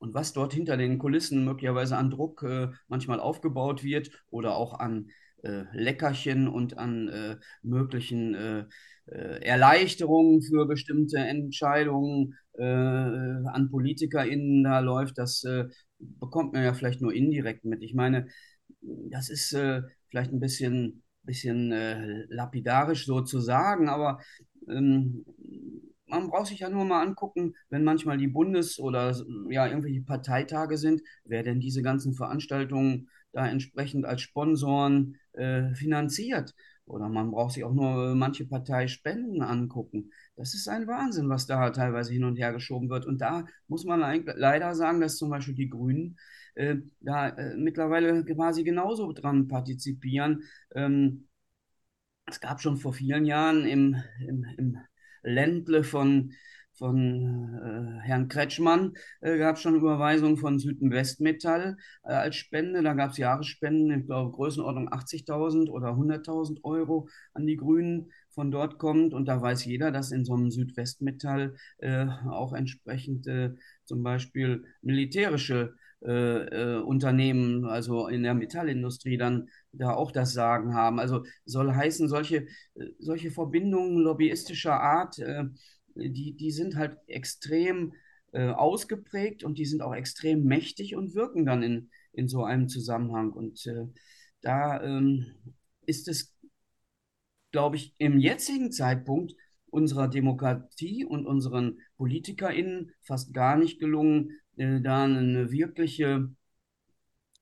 und was dort hinter den Kulissen möglicherweise an Druck äh, manchmal aufgebaut wird oder auch an äh, Leckerchen und an äh, möglichen äh, äh, Erleichterungen für bestimmte Entscheidungen äh, an PolitikerInnen da läuft, das bekommt man ja vielleicht nur indirekt mit. Ich meine, das ist vielleicht ein bisschen, bisschen lapidarisch so zu sagen, aber ähm, man braucht sich ja nur mal angucken, wenn manchmal die Bundes- oder ja irgendwelche Parteitage sind, wer denn diese ganzen Veranstaltungen da entsprechend als Sponsoren äh, finanziert. Oder man braucht sich auch nur manche Parteispenden angucken. Das ist ein Wahnsinn, was da teilweise hin und her geschoben wird. Und da muss man leider sagen, dass zum Beispiel die Grünen äh, da äh, mittlerweile quasi genauso dran partizipieren. Ähm, es gab schon vor vielen Jahren im, im, im Ländle von, von äh, Herrn Kretschmann äh, gab es schon Überweisungen von Südwestmetall äh, als Spende. Da gab es Jahresspenden, ich glaube, Größenordnung 80.000 oder 100.000 Euro an die Grünen von dort kommt. Und da weiß jeder, dass in so einem Südwestmetall äh, auch entsprechend zum Beispiel militärische äh, äh, Unternehmen, also in der Metallindustrie, dann da auch das Sagen haben. Also soll heißen, solche, solche Verbindungen lobbyistischer Art, äh, die, die sind halt extrem äh, ausgeprägt und die sind auch extrem mächtig und wirken dann in, in so einem Zusammenhang. Und äh, da ähm, ist es, glaube ich, im jetzigen Zeitpunkt unserer Demokratie und unseren PolitikerInnen fast gar nicht gelungen, äh, da eine wirkliche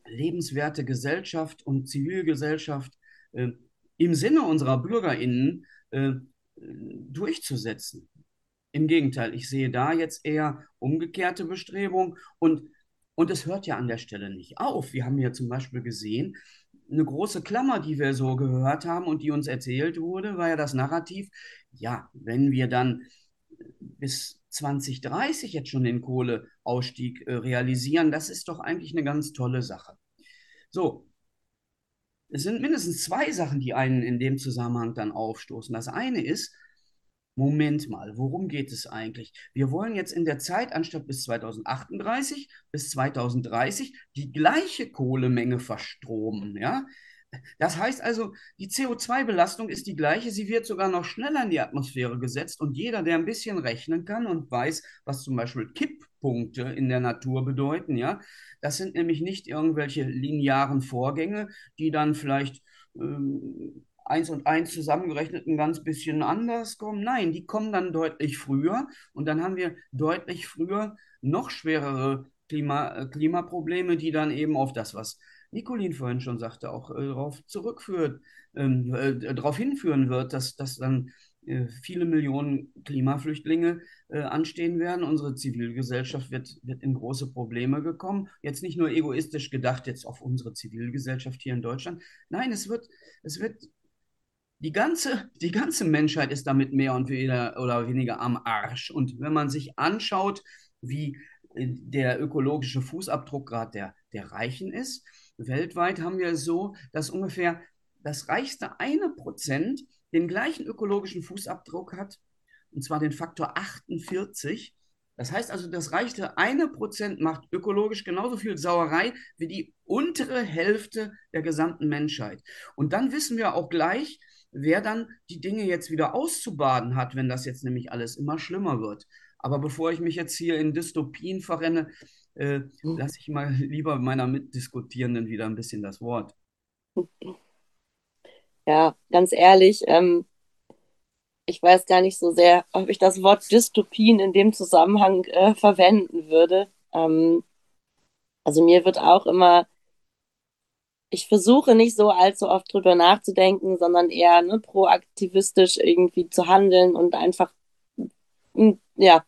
lebenswerte Gesellschaft und Zivilgesellschaft äh, im Sinne unserer BürgerInnen äh, durchzusetzen. Im Gegenteil, ich sehe da jetzt eher umgekehrte Bestrebungen und, und es hört ja an der Stelle nicht auf. Wir haben ja zum Beispiel gesehen, eine große Klammer, die wir so gehört haben und die uns erzählt wurde, war ja das Narrativ, ja, wenn wir dann bis 2030 jetzt schon den Kohleausstieg äh, realisieren, das ist doch eigentlich eine ganz tolle Sache. So, es sind mindestens zwei Sachen, die einen in dem Zusammenhang dann aufstoßen. Das eine ist, Moment mal, worum geht es eigentlich? Wir wollen jetzt in der Zeit, anstatt bis 2038, bis 2030 die gleiche Kohlemenge verstromen, ja? Das heißt also, die CO2-Belastung ist die gleiche, sie wird sogar noch schneller in die Atmosphäre gesetzt und jeder, der ein bisschen rechnen kann und weiß, was zum Beispiel Kipppunkte in der Natur bedeuten, ja, das sind nämlich nicht irgendwelche linearen Vorgänge, die dann vielleicht ähm, eins und eins zusammengerechnet ein ganz bisschen anders kommen. Nein, die kommen dann deutlich früher und dann haben wir deutlich früher noch schwerere Klima, Klimaprobleme, die dann eben auf das, was Nicolin vorhin schon sagte, auch äh, darauf zurückführt, ähm, äh, darauf hinführen wird, dass, dass dann äh, viele Millionen Klimaflüchtlinge äh, anstehen werden. Unsere Zivilgesellschaft wird, wird in große Probleme gekommen. Jetzt nicht nur egoistisch gedacht jetzt auf unsere Zivilgesellschaft hier in Deutschland. Nein, es wird, es wird die ganze, die ganze Menschheit ist damit mehr und weniger, oder weniger am Arsch. Und wenn man sich anschaut, wie äh, der ökologische Fußabdruck gerade der, der Reichen ist, Weltweit haben wir es so, dass ungefähr das reichste eine Prozent den gleichen ökologischen Fußabdruck hat, und zwar den Faktor 48. Das heißt also, das reichste eine Prozent macht ökologisch genauso viel Sauerei wie die untere Hälfte der gesamten Menschheit. Und dann wissen wir auch gleich, wer dann die Dinge jetzt wieder auszubaden hat, wenn das jetzt nämlich alles immer schlimmer wird. Aber bevor ich mich jetzt hier in Dystopien verrenne, äh, hm. lasse ich mal lieber meiner Mitdiskutierenden wieder ein bisschen das Wort. Ja, ganz ehrlich, ähm, ich weiß gar nicht so sehr, ob ich das Wort Dystopien in dem Zusammenhang äh, verwenden würde. Ähm, also mir wird auch immer, ich versuche nicht so allzu oft drüber nachzudenken, sondern eher ne, proaktivistisch irgendwie zu handeln und einfach, ja,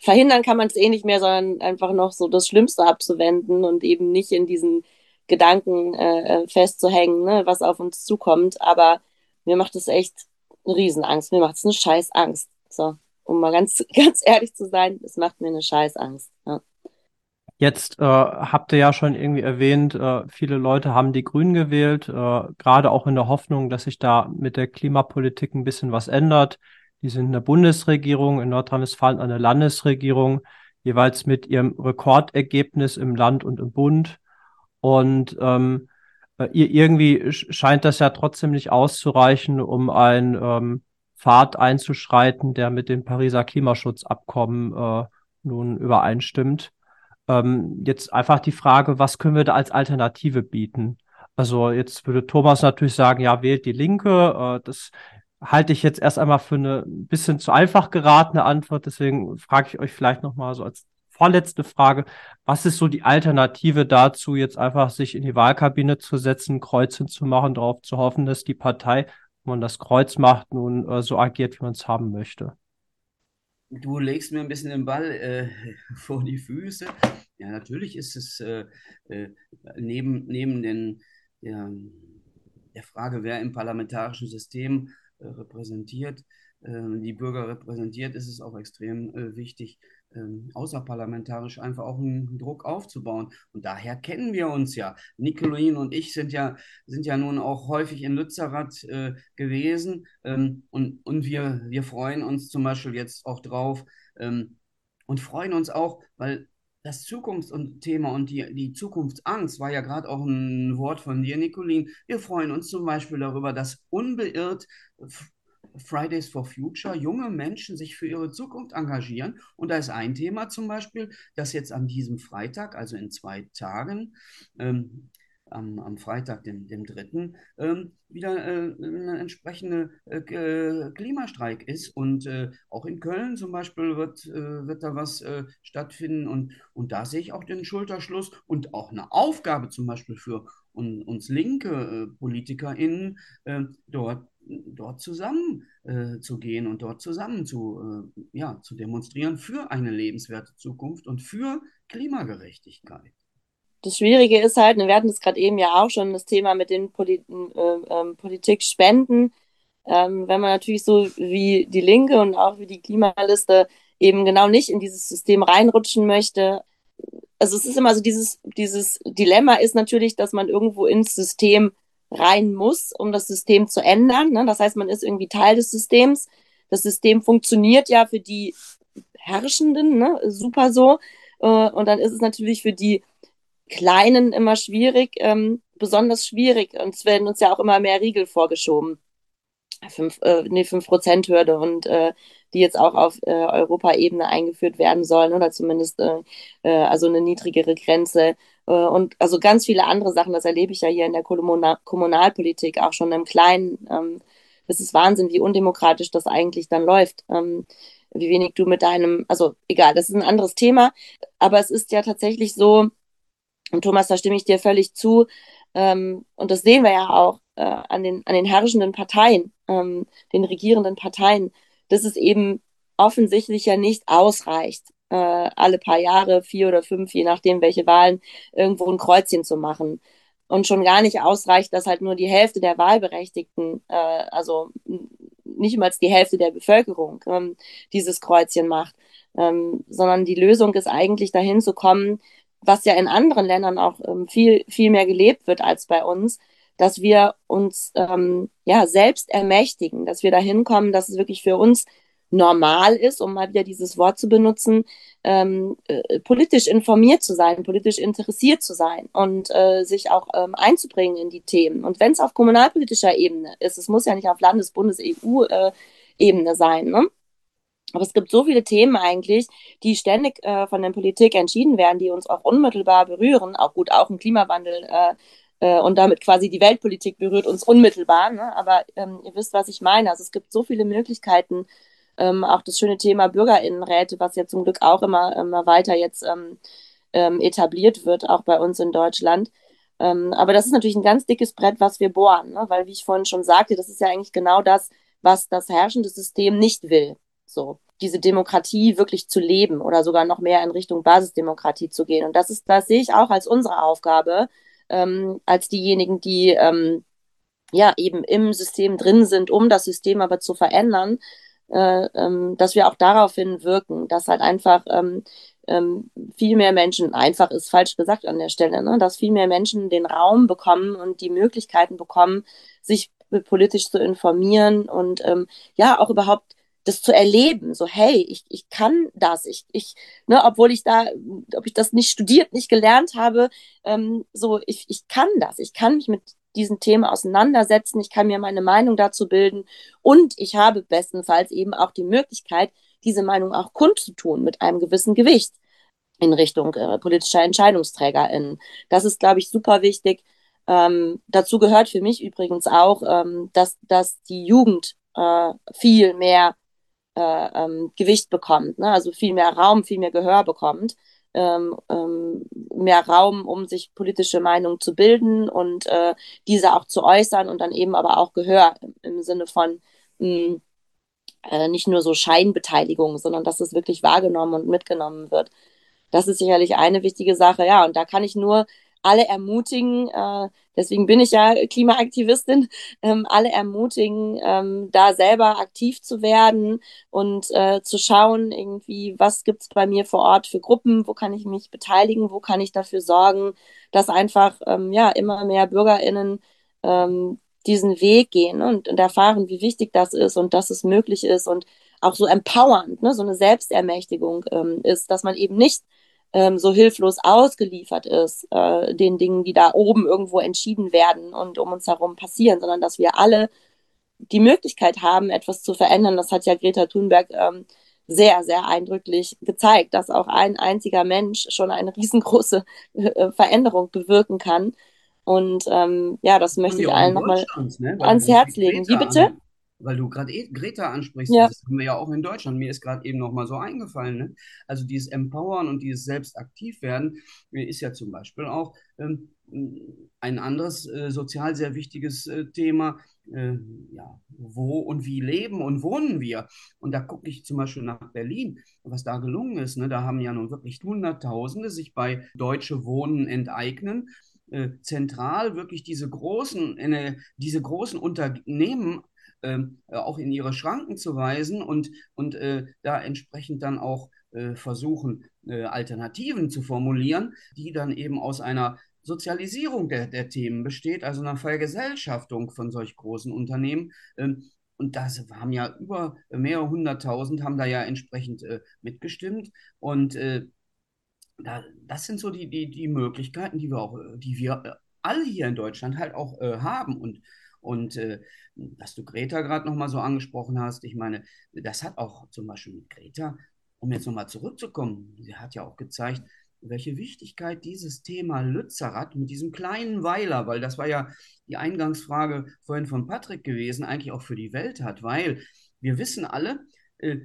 verhindern kann man es eh nicht mehr, sondern einfach noch so das Schlimmste abzuwenden und eben nicht in diesen Gedanken äh, äh, festzuhängen, ne, was auf uns zukommt. Aber mir macht es echt eine Riesenangst. Mir macht es eine Scheißangst. So, um mal ganz, ganz ehrlich zu sein, es macht mir eine Scheißangst. Ja. Jetzt äh, habt ihr ja schon irgendwie erwähnt, äh, viele Leute haben die Grünen gewählt, äh, gerade auch in der Hoffnung, dass sich da mit der Klimapolitik ein bisschen was ändert. Die sind eine Bundesregierung, in Nordrhein-Westfalen eine Landesregierung, jeweils mit ihrem Rekordergebnis im Land und im Bund. Und ähm, äh, irgendwie scheint das ja trotzdem nicht auszureichen, um einen ähm, Pfad einzuschreiten, der mit dem Pariser Klimaschutzabkommen äh, nun übereinstimmt. Ähm, jetzt einfach die Frage, was können wir da als Alternative bieten? Also jetzt würde Thomas natürlich sagen, ja, wählt die Linke. Äh, das halte ich jetzt erst einmal für eine ein bisschen zu einfach geratene Antwort. Deswegen frage ich euch vielleicht nochmal so als vorletzte Frage, was ist so die Alternative dazu, jetzt einfach sich in die Wahlkabine zu setzen, Kreuz hinzumachen, darauf zu hoffen, dass die Partei, wenn man das Kreuz macht, nun äh, so agiert, wie man es haben möchte? Du legst mir ein bisschen den Ball äh, vor die Füße. Ja, natürlich ist es äh, äh neben, neben den, der, der Frage, wer im parlamentarischen System repräsentiert, ähm, die Bürger repräsentiert, ist es auch extrem äh, wichtig, ähm, außerparlamentarisch einfach auch einen Druck aufzubauen. Und daher kennen wir uns ja. Nicolin und ich sind ja, sind ja nun auch häufig in Lützerath äh, gewesen ähm, und, und wir, wir freuen uns zum Beispiel jetzt auch drauf und freuen uns auch, weil das Zukunftsthema und die, die Zukunftsangst war ja gerade auch ein Wort von dir, Nicolin. Wir freuen uns zum Beispiel darüber, dass unbeirrt Fridays for Future junge Menschen sich für ihre Zukunft engagieren. Und da ist ein Thema zum Beispiel, dass jetzt an diesem Freitag, also in zwei Tagen, ähm, am, am Freitag, dem, dem 3., ähm, wieder äh, ein entsprechender äh, äh, Klimastreik ist. Und äh, auch in Köln zum Beispiel wird, äh, wird da was äh, stattfinden. Und, und da sehe ich auch den Schulterschluss und auch eine Aufgabe zum Beispiel für un, uns linke PolitikerInnen, dort dort zusammen zu gehen und dort zusammen zu, ja, zu demonstrieren für eine lebenswerte Zukunft und für Klimagerechtigkeit das Schwierige ist halt, wir hatten das gerade eben ja auch schon, das Thema mit den Poli äh, ähm, Politikspenden. Ähm, wenn man natürlich so wie die Linke und auch wie die Klimaliste eben genau nicht in dieses System reinrutschen möchte. Also es ist immer so dieses, dieses Dilemma ist natürlich, dass man irgendwo ins System rein muss, um das System zu ändern. Ne? Das heißt, man ist irgendwie Teil des Systems. Das System funktioniert ja für die Herrschenden ne? super so. Äh, und dann ist es natürlich für die Kleinen immer schwierig, ähm, besonders schwierig. Und es werden uns ja auch immer mehr Riegel vorgeschoben. Fünf, äh, nee, 5%-Hürde und äh, die jetzt auch auf äh, Europaebene eingeführt werden sollen oder zumindest äh, äh, also eine niedrigere Grenze äh, und also ganz viele andere Sachen, das erlebe ich ja hier in der Kommunal Kommunalpolitik auch schon im Kleinen. Ähm, es ist Wahnsinn, wie undemokratisch das eigentlich dann läuft. Ähm, wie wenig du mit deinem, also egal, das ist ein anderes Thema, aber es ist ja tatsächlich so, und Thomas, da stimme ich dir völlig zu. Ähm, und das sehen wir ja auch äh, an, den, an den herrschenden Parteien, ähm, den regierenden Parteien, dass es eben offensichtlich ja nicht ausreicht, äh, alle paar Jahre, vier oder fünf, je nachdem welche Wahlen, irgendwo ein Kreuzchen zu machen. Und schon gar nicht ausreicht, dass halt nur die Hälfte der Wahlberechtigten, äh, also nicht mal die Hälfte der Bevölkerung, ähm, dieses Kreuzchen macht. Ähm, sondern die Lösung ist eigentlich dahin zu kommen, was ja in anderen Ländern auch ähm, viel, viel mehr gelebt wird als bei uns, dass wir uns ähm, ja selbst ermächtigen, dass wir dahin kommen, dass es wirklich für uns normal ist, um mal wieder dieses Wort zu benutzen, ähm, äh, politisch informiert zu sein, politisch interessiert zu sein und äh, sich auch ähm, einzubringen in die Themen. Und wenn es auf kommunalpolitischer Ebene ist, es muss ja nicht auf Landes-, Bundes-, EU-Ebene äh, sein, ne? Aber es gibt so viele Themen eigentlich, die ständig äh, von der Politik entschieden werden, die uns auch unmittelbar berühren. Auch gut, auch im Klimawandel äh, äh, und damit quasi die Weltpolitik berührt uns unmittelbar. Ne? Aber ähm, ihr wisst, was ich meine. Also es gibt so viele Möglichkeiten. Ähm, auch das schöne Thema Bürgerinnenräte, was ja zum Glück auch immer, immer weiter jetzt ähm, ähm etabliert wird, auch bei uns in Deutschland. Ähm, aber das ist natürlich ein ganz dickes Brett, was wir bohren, ne? weil, wie ich vorhin schon sagte, das ist ja eigentlich genau das, was das herrschende System nicht will. So diese Demokratie wirklich zu leben oder sogar noch mehr in Richtung Basisdemokratie zu gehen. Und das ist, das sehe ich auch als unsere Aufgabe, ähm, als diejenigen, die ähm, ja eben im System drin sind, um das System aber zu verändern, äh, ähm, dass wir auch daraufhin wirken, dass halt einfach ähm, ähm, viel mehr Menschen, einfach ist falsch gesagt an der Stelle, ne, dass viel mehr Menschen den Raum bekommen und die Möglichkeiten bekommen, sich politisch zu informieren und ähm, ja auch überhaupt das zu erleben, so hey, ich, ich kann das, ich, ich, ne, obwohl ich da, ob ich das nicht studiert, nicht gelernt habe, ähm, so ich, ich kann das, ich kann mich mit diesen Themen auseinandersetzen, ich kann mir meine Meinung dazu bilden. Und ich habe bestenfalls eben auch die Möglichkeit, diese Meinung auch kundzutun mit einem gewissen Gewicht in Richtung äh, politischer EntscheidungsträgerInnen. Das ist, glaube ich, super wichtig. Ähm, dazu gehört für mich übrigens auch, ähm, dass, dass die Jugend äh, viel mehr äh, ähm, Gewicht bekommt, ne? also viel mehr Raum, viel mehr Gehör bekommt, ähm, ähm, mehr Raum, um sich politische Meinungen zu bilden und äh, diese auch zu äußern und dann eben aber auch Gehör im, Sinne von mh, hm, äh, nicht nur so Scheinbeteiligung, sondern dass es wirklich wahrgenommen und mitgenommen wird. Das ist sicherlich eine wichtige Sache, ja. Und da kann ich nur alle ermutigen, äh, deswegen bin ich ja Klimaaktivistin, ähm, alle ermutigen, ähm, da selber aktiv zu werden und äh, zu schauen, irgendwie, was gibt's bei mir vor Ort für Gruppen, wo kann ich mich beteiligen, wo kann ich dafür sorgen, dass einfach ähm, ja immer mehr BürgerInnen ähm, diesen Weg gehen und, und erfahren, wie wichtig das ist und dass es möglich ist und auch so empowernd, ne, so eine Selbstermächtigung ähm, ist, dass man eben nicht ähm, so hilflos ausgeliefert ist, äh, den Dingen, die da oben irgendwo entschieden werden und um uns herum passieren, sondern dass wir alle die Möglichkeit haben, etwas zu verändern. Das hat ja Greta Thunberg ähm, sehr, sehr eindrücklich gezeigt, dass auch ein einziger Mensch schon eine riesengroße äh, Veränderung bewirken kann. Und ähm, ja, das möchte ich allen nochmal ne? ans Herz legen. Wie bitte? Weil du gerade eh Greta ansprichst, ja. das haben wir ja auch in Deutschland. Mir ist gerade eben noch mal so eingefallen. Ne? Also dieses Empowern und dieses selbst aktiv werden ist ja zum Beispiel auch ähm, ein anderes äh, sozial sehr wichtiges äh, Thema. Äh, ja, wo und wie leben und wohnen wir? Und da gucke ich zum Beispiel nach Berlin, was da gelungen ist. Ne? Da haben ja nun wirklich Hunderttausende sich bei Deutsche Wohnen enteignen äh, zentral wirklich diese großen, diese großen Unternehmen ähm, äh, auch in ihre Schranken zu weisen und, und äh, da entsprechend dann auch äh, versuchen, äh, Alternativen zu formulieren, die dann eben aus einer Sozialisierung der, der Themen besteht, also einer Vergesellschaftung von solch großen Unternehmen. Ähm, und das haben ja über mehrere hunderttausend, haben da ja entsprechend äh, mitgestimmt. Und äh, da, das sind so die, die, die Möglichkeiten, die wir auch, die wir alle hier in Deutschland halt auch haben. Und und äh, dass du Greta gerade nochmal so angesprochen hast, ich meine, das hat auch zum Beispiel mit Greta, um jetzt nochmal zurückzukommen, sie hat ja auch gezeigt, welche Wichtigkeit dieses Thema Lützerath mit diesem kleinen Weiler, weil das war ja die Eingangsfrage vorhin von Patrick gewesen, eigentlich auch für die Welt hat, weil wir wissen alle, äh,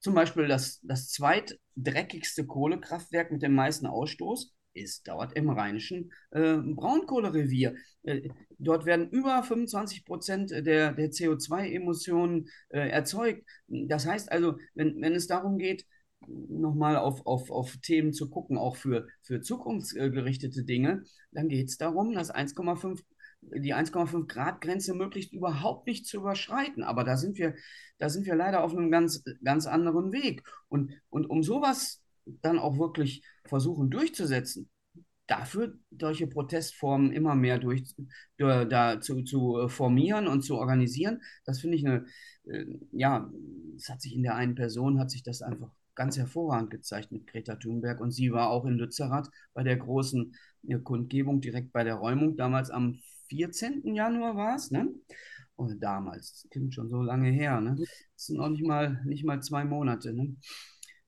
zum Beispiel das, das zweitdreckigste Kohlekraftwerk mit dem meisten Ausstoß ist dort im rheinischen äh, Braunkohlerevier. Äh, dort werden über 25 Prozent der, der CO2-Emissionen äh, erzeugt. Das heißt also, wenn, wenn es darum geht, nochmal auf, auf, auf Themen zu gucken, auch für, für zukunftsgerichtete Dinge, dann geht es darum, dass 1,5 die 1,5 Grad Grenze möglichst überhaupt nicht zu überschreiten. Aber da sind wir, da sind wir leider auf einem ganz, ganz anderen Weg. Und, und um sowas dann auch wirklich versuchen durchzusetzen, dafür solche Protestformen immer mehr durch, da, zu, zu formieren und zu organisieren, das finde ich eine, äh, ja, es hat sich in der einen Person, hat sich das einfach ganz hervorragend gezeigt mit Greta Thunberg und sie war auch in Lützerath bei der großen äh, Kundgebung direkt bei der Räumung, damals am 14. Januar war es, ne? Und damals, das klingt schon so lange her, ne? Das sind noch nicht mal, nicht mal zwei Monate, ne?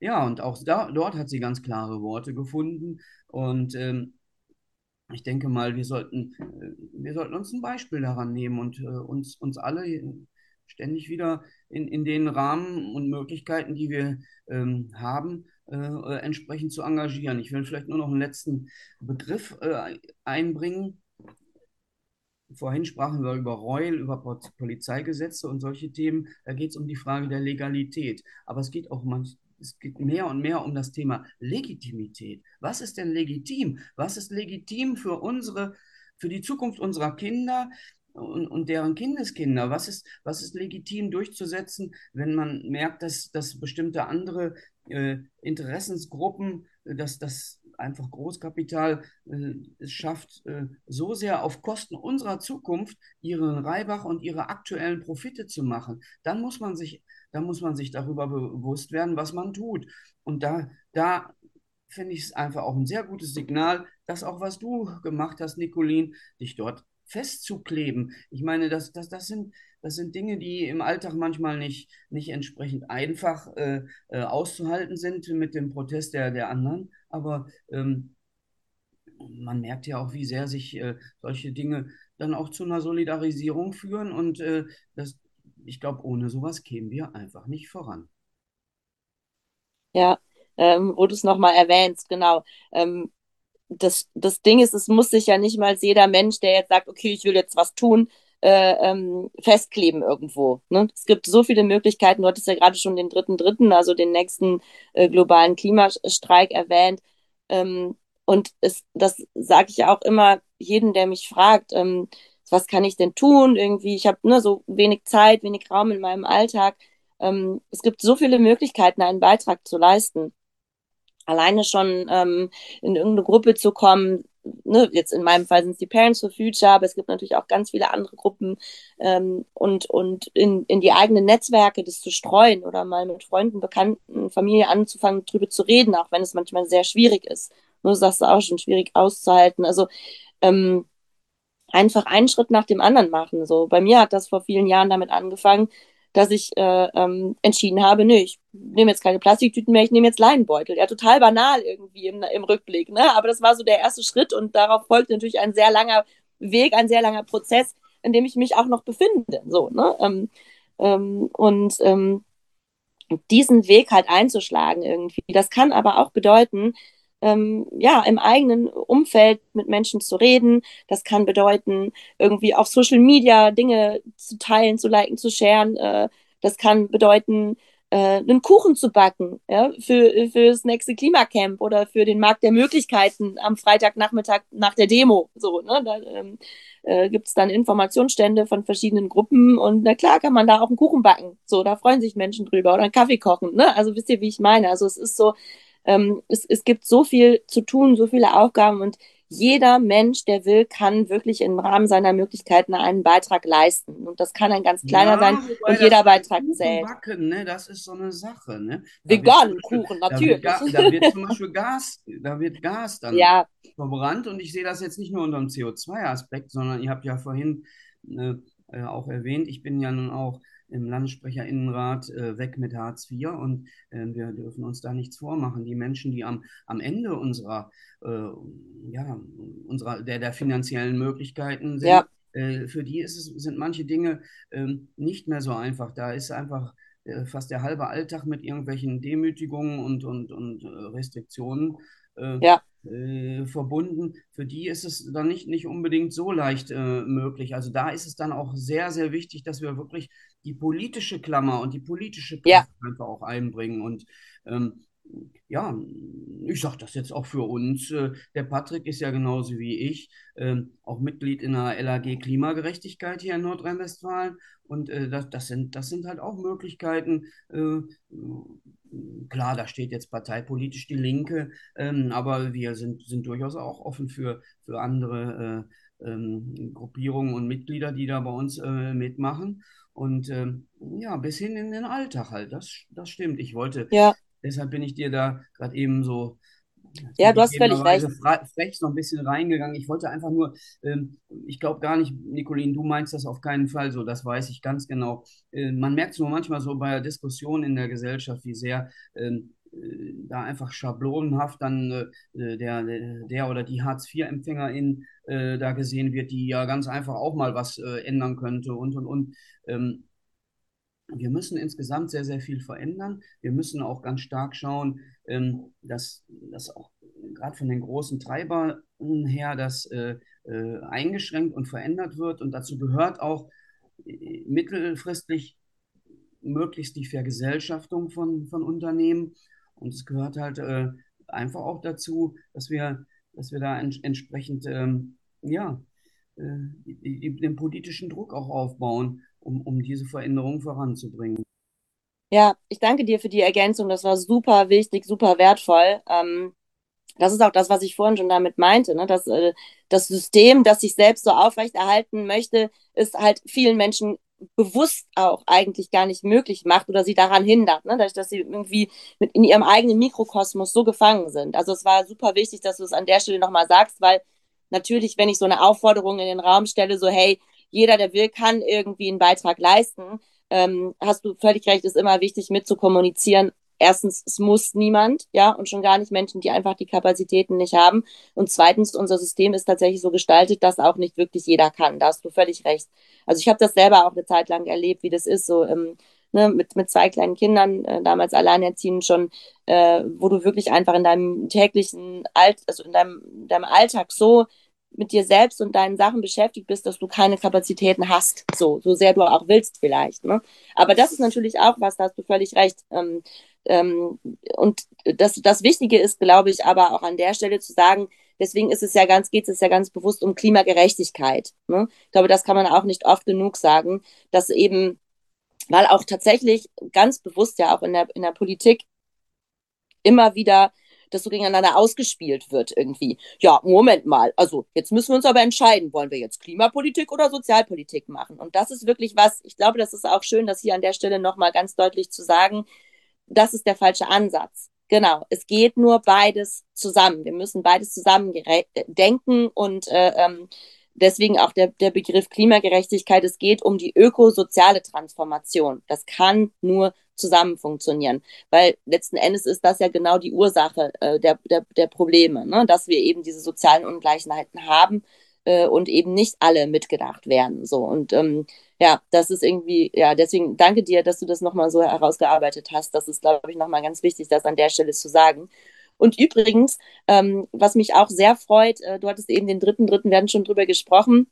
Ja, und auch da, dort hat sie ganz klare Worte gefunden. Und ähm, ich denke mal, wir sollten, äh, wir sollten uns ein Beispiel daran nehmen und äh, uns, uns alle ständig wieder in, in den Rahmen und Möglichkeiten, die wir ähm, haben, äh, äh entsprechend zu engagieren. Ich will vielleicht nur noch einen letzten Begriff äh, einbringen. Vorhin sprachen wir über Reul, über Polizeigesetze und solche Themen. Da geht es um die Frage der Legalität. Aber es geht auch manchmal es geht mehr und mehr um das Thema Legitimität. Was ist denn legitim? Was ist legitim für unsere, für die Zukunft unserer Kinder und, und deren Kindeskinder? Was ist, was ist legitim durchzusetzen, wenn man merkt, dass, dass bestimmte andere äh, Interessensgruppen, dass das einfach Großkapital äh, es schafft, äh, so sehr auf Kosten unserer Zukunft ihren Reibach und ihre aktuellen Profite zu machen, dann muss man sich da muss man sich darüber bewusst werden, was man tut. Und da, da finde ich es einfach auch ein sehr gutes Signal, dass auch was du gemacht hast, Nicolin, dich dort festzukleben. Ich meine, das, das, das, sind, das sind Dinge, die im Alltag manchmal nicht, nicht entsprechend einfach äh, äh, auszuhalten sind mit dem Protest der, der anderen. Aber ähm, man merkt ja auch, wie sehr sich äh, solche Dinge dann auch zu einer Solidarisierung führen und äh, das, ich glaube, ohne sowas kämen wir einfach nicht voran. Ja, ähm, wo du es nochmal erwähnst, genau. Ähm, das, das Ding ist, es muss sich ja nicht mal jeder Mensch, der jetzt sagt, okay, ich will jetzt was tun, äh, ähm, festkleben irgendwo. Ne? Es gibt so viele Möglichkeiten. Du hattest ja gerade schon den dritten Dritten, also den nächsten äh, globalen Klimastreik erwähnt. Ähm, und es, das sage ich auch immer jedem, der mich fragt, ähm, was kann ich denn tun? Irgendwie, ich habe nur so wenig Zeit, wenig Raum in meinem Alltag. Ähm, es gibt so viele Möglichkeiten, einen Beitrag zu leisten. Alleine schon ähm, in irgendeine Gruppe zu kommen, ne, jetzt in meinem Fall sind es die Parents for Future, aber es gibt natürlich auch ganz viele andere Gruppen ähm, und, und in, in die eigenen Netzwerke das zu streuen oder mal mit Freunden, Bekannten, Familie anzufangen, drüber zu reden, auch wenn es manchmal sehr schwierig ist. Nur sagst du auch schon schwierig auszuhalten. Also ähm, einfach einen Schritt nach dem anderen machen. So bei mir hat das vor vielen Jahren damit angefangen, dass ich äh, ähm, entschieden habe, nö, ich nehme jetzt keine Plastiktüten mehr, ich nehme jetzt Leinenbeutel. Ja, total banal irgendwie im, im Rückblick, ne? Aber das war so der erste Schritt und darauf folgt natürlich ein sehr langer Weg, ein sehr langer Prozess, in dem ich mich auch noch befinde. So, ne? Ähm, ähm, und ähm, diesen Weg halt einzuschlagen irgendwie. Das kann aber auch bedeuten, ähm, ja, im eigenen Umfeld mit Menschen zu reden. Das kann bedeuten, irgendwie auf Social Media Dinge zu teilen, zu liken, zu sharen. Äh, das kann bedeuten, äh, einen Kuchen zu backen ja, für, für das nächste Klimacamp oder für den Markt der Möglichkeiten am Freitagnachmittag nach der Demo. So, ne? Da ähm, äh, gibt es dann Informationsstände von verschiedenen Gruppen und na klar kann man da auch einen Kuchen backen. So, da freuen sich Menschen drüber oder einen Kaffee kochen. Ne? Also wisst ihr, wie ich meine? Also es ist so, ähm, es, es gibt so viel zu tun, so viele Aufgaben und jeder Mensch, der will, kann wirklich im Rahmen seiner Möglichkeiten einen Beitrag leisten. Und das kann ein ganz kleiner ja, sein und jeder Beitrag zählt. Backen, ne? Das ist so eine Sache. Ne? Veganen Kuchen, natürlich. Da wird, da wird, zum Beispiel Gas, da wird Gas dann ja. verbrannt. Und ich sehe das jetzt nicht nur unter dem CO2-Aspekt, sondern ihr habt ja vorhin äh, auch erwähnt, ich bin ja nun auch im Landessprecherinnenrat äh, weg mit Hartz IV und äh, wir dürfen uns da nichts vormachen. Die Menschen, die am, am Ende unserer, äh, ja, unserer der, der finanziellen Möglichkeiten sind, ja. Äh, für die ist es, sind manche Dinge ähm, nicht mehr so einfach. Da ist einfach äh, fast der halbe Alltag mit irgendwelchen Demütigungen und, und, und äh, Restriktionen. ja äh, verbunden. Für die ist es dann nicht, nicht unbedingt so leicht äh, möglich. Also da ist es dann auch sehr, sehr wichtig, dass wir wirklich die politische Klammer und die politische Kraft ja. einfach auch einbringen. Und ähm, ja, ich sage das jetzt auch für uns. Äh, der Patrick ist ja genauso wie ich ähm, auch Mitglied in der LAG Klimagerechtigkeit hier in Nordrhein-Westfalen. Und äh, das, das, sind, das sind halt auch Möglichkeiten. Äh, klar, da steht jetzt parteipolitisch die Linke, ähm, aber wir sind, sind durchaus auch offen für, für andere äh, ähm, Gruppierungen und Mitglieder, die da bei uns äh, mitmachen. Und ähm, ja, bis hin in den Alltag halt, das, das stimmt. Ich wollte, ja. deshalb bin ich dir da gerade eben so ja, du hast völlig recht. Frech noch ein bisschen reingegangen. Ich wollte einfach nur, ähm, ich glaube gar nicht, Nicolin, du meinst das auf keinen Fall so, das weiß ich ganz genau. Äh, man merkt es nur manchmal so bei der Diskussion in der Gesellschaft, wie sehr ähm, äh, da einfach schablonenhaft dann äh, der, der oder die Hartz-IV-Empfängerin äh, da gesehen wird, die ja ganz einfach auch mal was äh, ändern könnte und und und. Ähm, wir müssen insgesamt sehr, sehr viel verändern. Wir müssen auch ganz stark schauen, ähm, dass, dass auch gerade von den großen Treibern her das äh, äh, eingeschränkt und verändert wird. Und dazu gehört auch äh, mittelfristig möglichst die Vergesellschaftung von, von Unternehmen. Und es gehört halt einfach auch dazu, dass wir, dass wir da ents entsprechend ähm, ja, den politischen Druck auch aufbauen, um, um diese Veränderung voranzubringen. Ja, ich danke dir für die Ergänzung. Das war super wichtig, super wertvoll. Ähm, das ist auch das, was ich vorhin schon damit meinte, ne? dass äh, das System, das sich selbst so aufrechterhalten möchte, ist halt vielen Menschen bewusst auch eigentlich gar nicht möglich macht oder sie daran hindert, ne? dass, sie irgendwie mit in ihrem eigenen Mikrokosmos so gefangen sind. Also es war super wichtig, dass du es an der Stelle nochmal sagst, weil natürlich, wenn ich so eine Aufforderung in den Raum stelle, so hey, jeder, der will, kann irgendwie einen Beitrag leisten, ähm, hast du völlig recht, ist immer wichtig mit zu kommunizieren. Erstens, es muss niemand, ja, und schon gar nicht Menschen, die einfach die Kapazitäten nicht haben. Und zweitens, unser System ist tatsächlich so gestaltet, dass auch nicht wirklich jeder kann. Da hast du völlig recht. Also ich habe das selber auch eine Zeit lang erlebt, wie das ist, so ähm, ne, mit, mit zwei kleinen Kindern, äh, damals alleinerziehend schon, äh, wo du wirklich einfach in deinem täglichen Alt, also in deinem, in deinem Alltag so mit dir selbst und deinen Sachen beschäftigt bist, dass du keine Kapazitäten hast, so, so sehr du auch willst vielleicht. Ne? Aber das ist natürlich auch was, da hast du völlig recht. Ähm, ähm, und das, das Wichtige ist, glaube ich, aber auch an der Stelle zu sagen, deswegen ist es ja ganz, geht es ja ganz bewusst um Klimagerechtigkeit. Ne? Ich glaube, das kann man auch nicht oft genug sagen, dass eben, weil auch tatsächlich ganz bewusst ja auch in der, in der Politik immer wieder das so gegeneinander ausgespielt wird irgendwie. Ja, Moment mal, also jetzt müssen wir uns aber entscheiden, wollen wir jetzt Klimapolitik oder Sozialpolitik machen? Und das ist wirklich was, ich glaube, das ist auch schön, das hier an der Stelle nochmal ganz deutlich zu sagen, das ist der falsche Ansatz. Genau, es geht nur beides zusammen. Wir müssen beides zusammen denken und äh, ähm, deswegen auch der, der Begriff Klimagerechtigkeit. Es geht um die ökosoziale Transformation. Das kann nur zusammen funktionieren, weil letzten Endes ist das ja genau die Ursache äh, der, der, der Probleme, ne? dass wir eben diese sozialen Ungleichheiten haben äh, und eben nicht alle mitgedacht werden. So und ähm, ja, das ist irgendwie, ja, deswegen danke dir, dass du das nochmal so herausgearbeitet hast. Das ist, glaube ich, nochmal ganz wichtig, das an der Stelle zu sagen. Und übrigens, ähm, was mich auch sehr freut, äh, du hattest eben den dritten, dritten, hatten schon drüber gesprochen,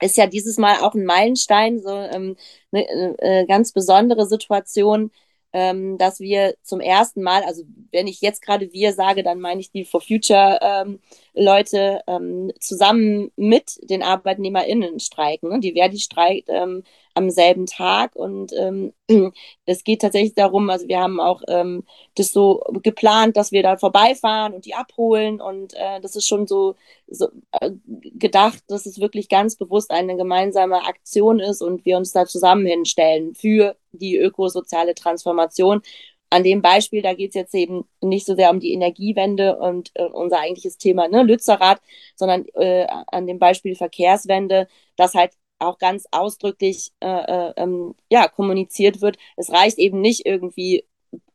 ist ja dieses Mal auch ein Meilenstein, so ähm, eine äh, ganz besondere Situation, ähm, dass wir zum ersten Mal, also wenn ich jetzt gerade wir sage, dann meine ich die For Future ähm, Leute ähm, zusammen mit den ArbeitnehmerInnen streiken. Ne? Die Verdi streikt ähm, am selben Tag und ähm, es geht tatsächlich darum, also wir haben auch ähm, das so geplant, dass wir da vorbeifahren und die abholen und äh, das ist schon so, so äh, gedacht, dass es wirklich ganz bewusst eine gemeinsame Aktion ist und wir uns da zusammen hinstellen für die ökosoziale Transformation. An dem Beispiel, da geht es jetzt eben nicht so sehr um die Energiewende und äh, unser eigentliches Thema, ne, Lützerath, sondern äh, an dem Beispiel Verkehrswende, dass halt auch ganz ausdrücklich äh, äh, ähm, ja, kommuniziert wird. Es reicht eben nicht irgendwie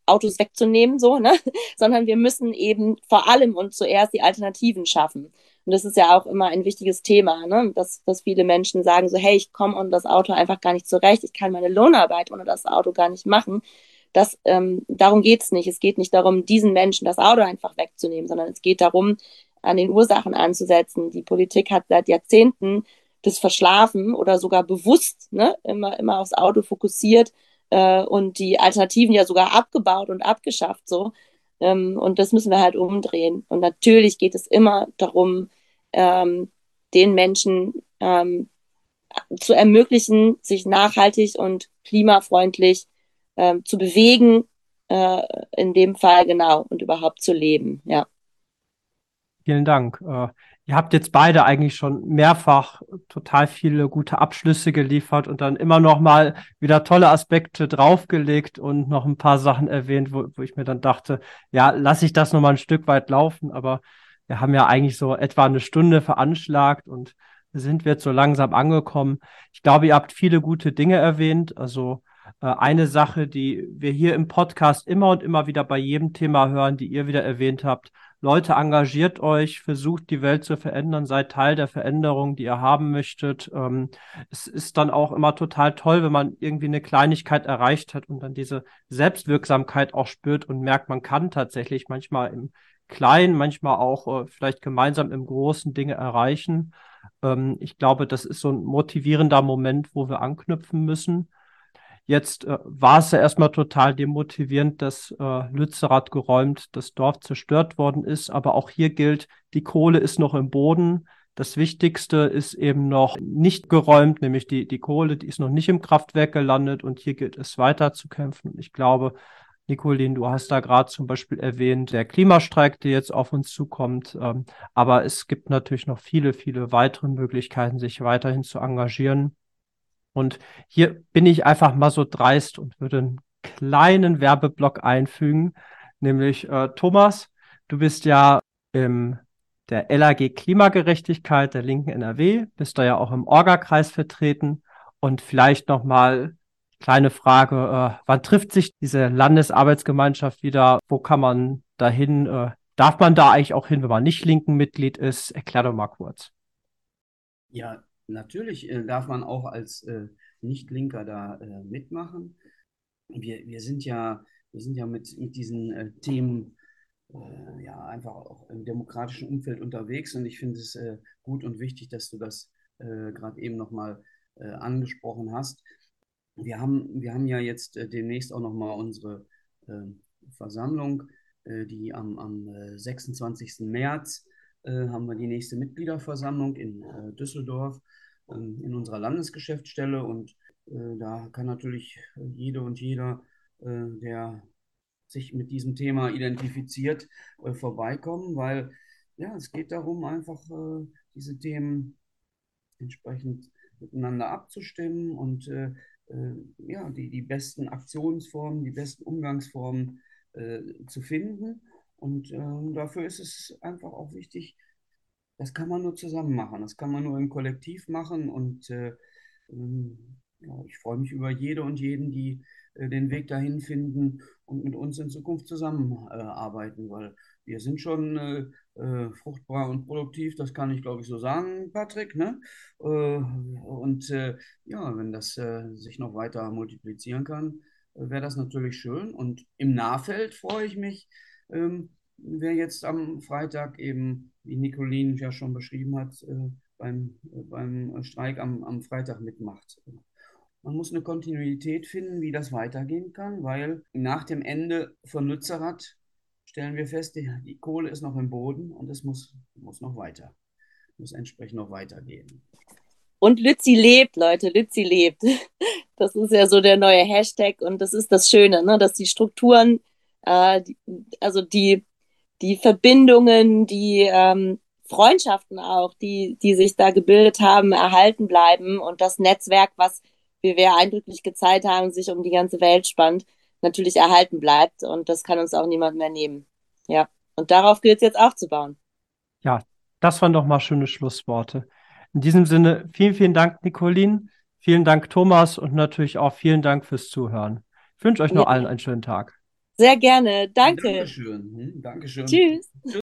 Autos wegzunehmen, so, ne? sondern wir müssen eben vor allem und zuerst die Alternativen schaffen. Und das ist ja auch immer ein wichtiges Thema, ne? dass, dass viele Menschen sagen so, hey, ich komme ohne das Auto einfach gar nicht zurecht, ich kann meine Lohnarbeit ohne das Auto gar nicht machen. Das, ähm, darum geht's nicht. Es geht nicht darum, diesen Menschen das Auto einfach wegzunehmen, sondern es geht darum, an den Ursachen anzusetzen. Die Politik hat seit Jahrzehnten das verschlafen oder sogar bewusst ne, immer, immer aufs Auto fokussiert äh, und die Alternativen ja sogar abgebaut und abgeschafft so. Ähm, und das müssen wir halt umdrehen. Und natürlich geht es immer darum, ähm, den Menschen ähm, zu ermöglichen, sich nachhaltig und klimafreundlich ähm, zu bewegen, äh, in dem Fall genau, und überhaupt zu leben, ja. Vielen Dank. Äh, Ihr habt jetzt beide eigentlich schon mehrfach total viele gute Abschlüsse geliefert und dann immer noch mal wieder tolle Aspekte draufgelegt und noch ein paar Sachen erwähnt, wo, wo ich mir dann dachte, ja, lasse ich das noch mal ein Stück weit laufen, aber wir haben ja eigentlich so etwa eine Stunde veranschlagt und sind wir jetzt so langsam angekommen. Ich glaube, ihr habt viele gute Dinge erwähnt. Also äh, eine Sache, die wir hier im Podcast immer und immer wieder bei jedem Thema hören, die ihr wieder erwähnt habt, Leute, engagiert euch, versucht die Welt zu verändern, seid Teil der Veränderung, die ihr haben möchtet. Ähm, es ist dann auch immer total toll, wenn man irgendwie eine Kleinigkeit erreicht hat und dann diese Selbstwirksamkeit auch spürt und merkt, man kann tatsächlich manchmal im Kleinen, manchmal auch äh, vielleicht gemeinsam im Großen Dinge erreichen. Ähm, ich glaube, das ist so ein motivierender Moment, wo wir anknüpfen müssen. Jetzt äh, war es ja erstmal total demotivierend, dass äh, Lützerath geräumt, das Dorf zerstört worden ist. Aber auch hier gilt, die Kohle ist noch im Boden. Das Wichtigste ist eben noch nicht geräumt, nämlich die, die Kohle, die ist noch nicht im Kraftwerk gelandet und hier gilt es weiter zu kämpfen. Und ich glaube, Nicolin, du hast da gerade zum Beispiel erwähnt, der Klimastreik, der jetzt auf uns zukommt. Ähm, aber es gibt natürlich noch viele, viele weitere Möglichkeiten, sich weiterhin zu engagieren. Und hier bin ich einfach mal so dreist und würde einen kleinen Werbeblock einfügen, nämlich äh, Thomas, du bist ja im der LAG Klimagerechtigkeit der Linken NRW, bist da ja auch im Orga-Kreis vertreten und vielleicht noch mal kleine Frage, äh, wann trifft sich diese Landesarbeitsgemeinschaft wieder? Wo kann man dahin? Äh, darf man da eigentlich auch hin, wenn man nicht linken Mitglied ist? Erklär doch mal kurz. Ja, Natürlich äh, darf man auch als äh, Nicht-Linker da äh, mitmachen. Wir, wir sind ja, wir sind ja mit, mit diesen äh, Themen äh, ja einfach auch im demokratischen Umfeld unterwegs und ich finde es äh, gut und wichtig, dass du das gerade eben nochmal äh, angesprochen hast. Wir haben, wir haben ja jetzt demnächst auch nochmal unsere Versammlung, die am, am 26. März haben wir die nächste Mitgliederversammlung in Düsseldorf ähm, in unserer Landesgeschäftsstelle und äh, da kann natürlich jede und jeder, äh, der sich mit diesem Thema identifiziert, äh, vorbeikommen, weil ja, es geht darum, einfach äh, diese Themen entsprechend miteinander abzustimmen und äh, äh, ja, die, die besten Aktionsformen, die besten Umgangsformen äh, zu finden. Und äh, dafür ist es einfach auch wichtig, das kann man nur zusammen machen, das kann man nur im Kollektiv machen. Und äh, ähm, ja, ich freue mich über jede und jeden, die äh, den Weg dahin finden und mit uns in Zukunft zusammenarbeiten, weil wir sind schon äh, äh, fruchtbar und produktiv, das kann ich glaube ich so sagen, Patrick. Ne? Äh, und äh, ja, wenn das äh, sich noch weiter multiplizieren kann, wäre das natürlich schön. Und im Nahfeld freue ich mich, ähm, wer jetzt am Freitag eben, wie Nicolin ja schon beschrieben hat, beim, beim Streik am, am Freitag mitmacht. Man muss eine Kontinuität finden, wie das weitergehen kann, weil nach dem Ende von Lützerath stellen wir fest, die, die Kohle ist noch im Boden und es muss, muss noch weiter, muss entsprechend noch weitergehen. Und Lützi lebt, Leute, Lützi lebt. Das ist ja so der neue Hashtag und das ist das Schöne, ne? dass die Strukturen, äh, die, also die, die Verbindungen, die ähm, Freundschaften auch, die, die sich da gebildet haben, erhalten bleiben und das Netzwerk, was, wie wir eindrücklich gezeigt haben, sich um die ganze Welt spannt, natürlich erhalten bleibt und das kann uns auch niemand mehr nehmen. Ja, und darauf gilt es jetzt aufzubauen. Ja, das waren doch mal schöne Schlussworte. In diesem Sinne, vielen, vielen Dank, Nicolin. Vielen Dank, Thomas, und natürlich auch vielen Dank fürs Zuhören. Ich wünsche euch noch ja. allen einen schönen Tag. Sehr gerne. Danke. Dankeschön. Hm, Dankeschön. Tschüss.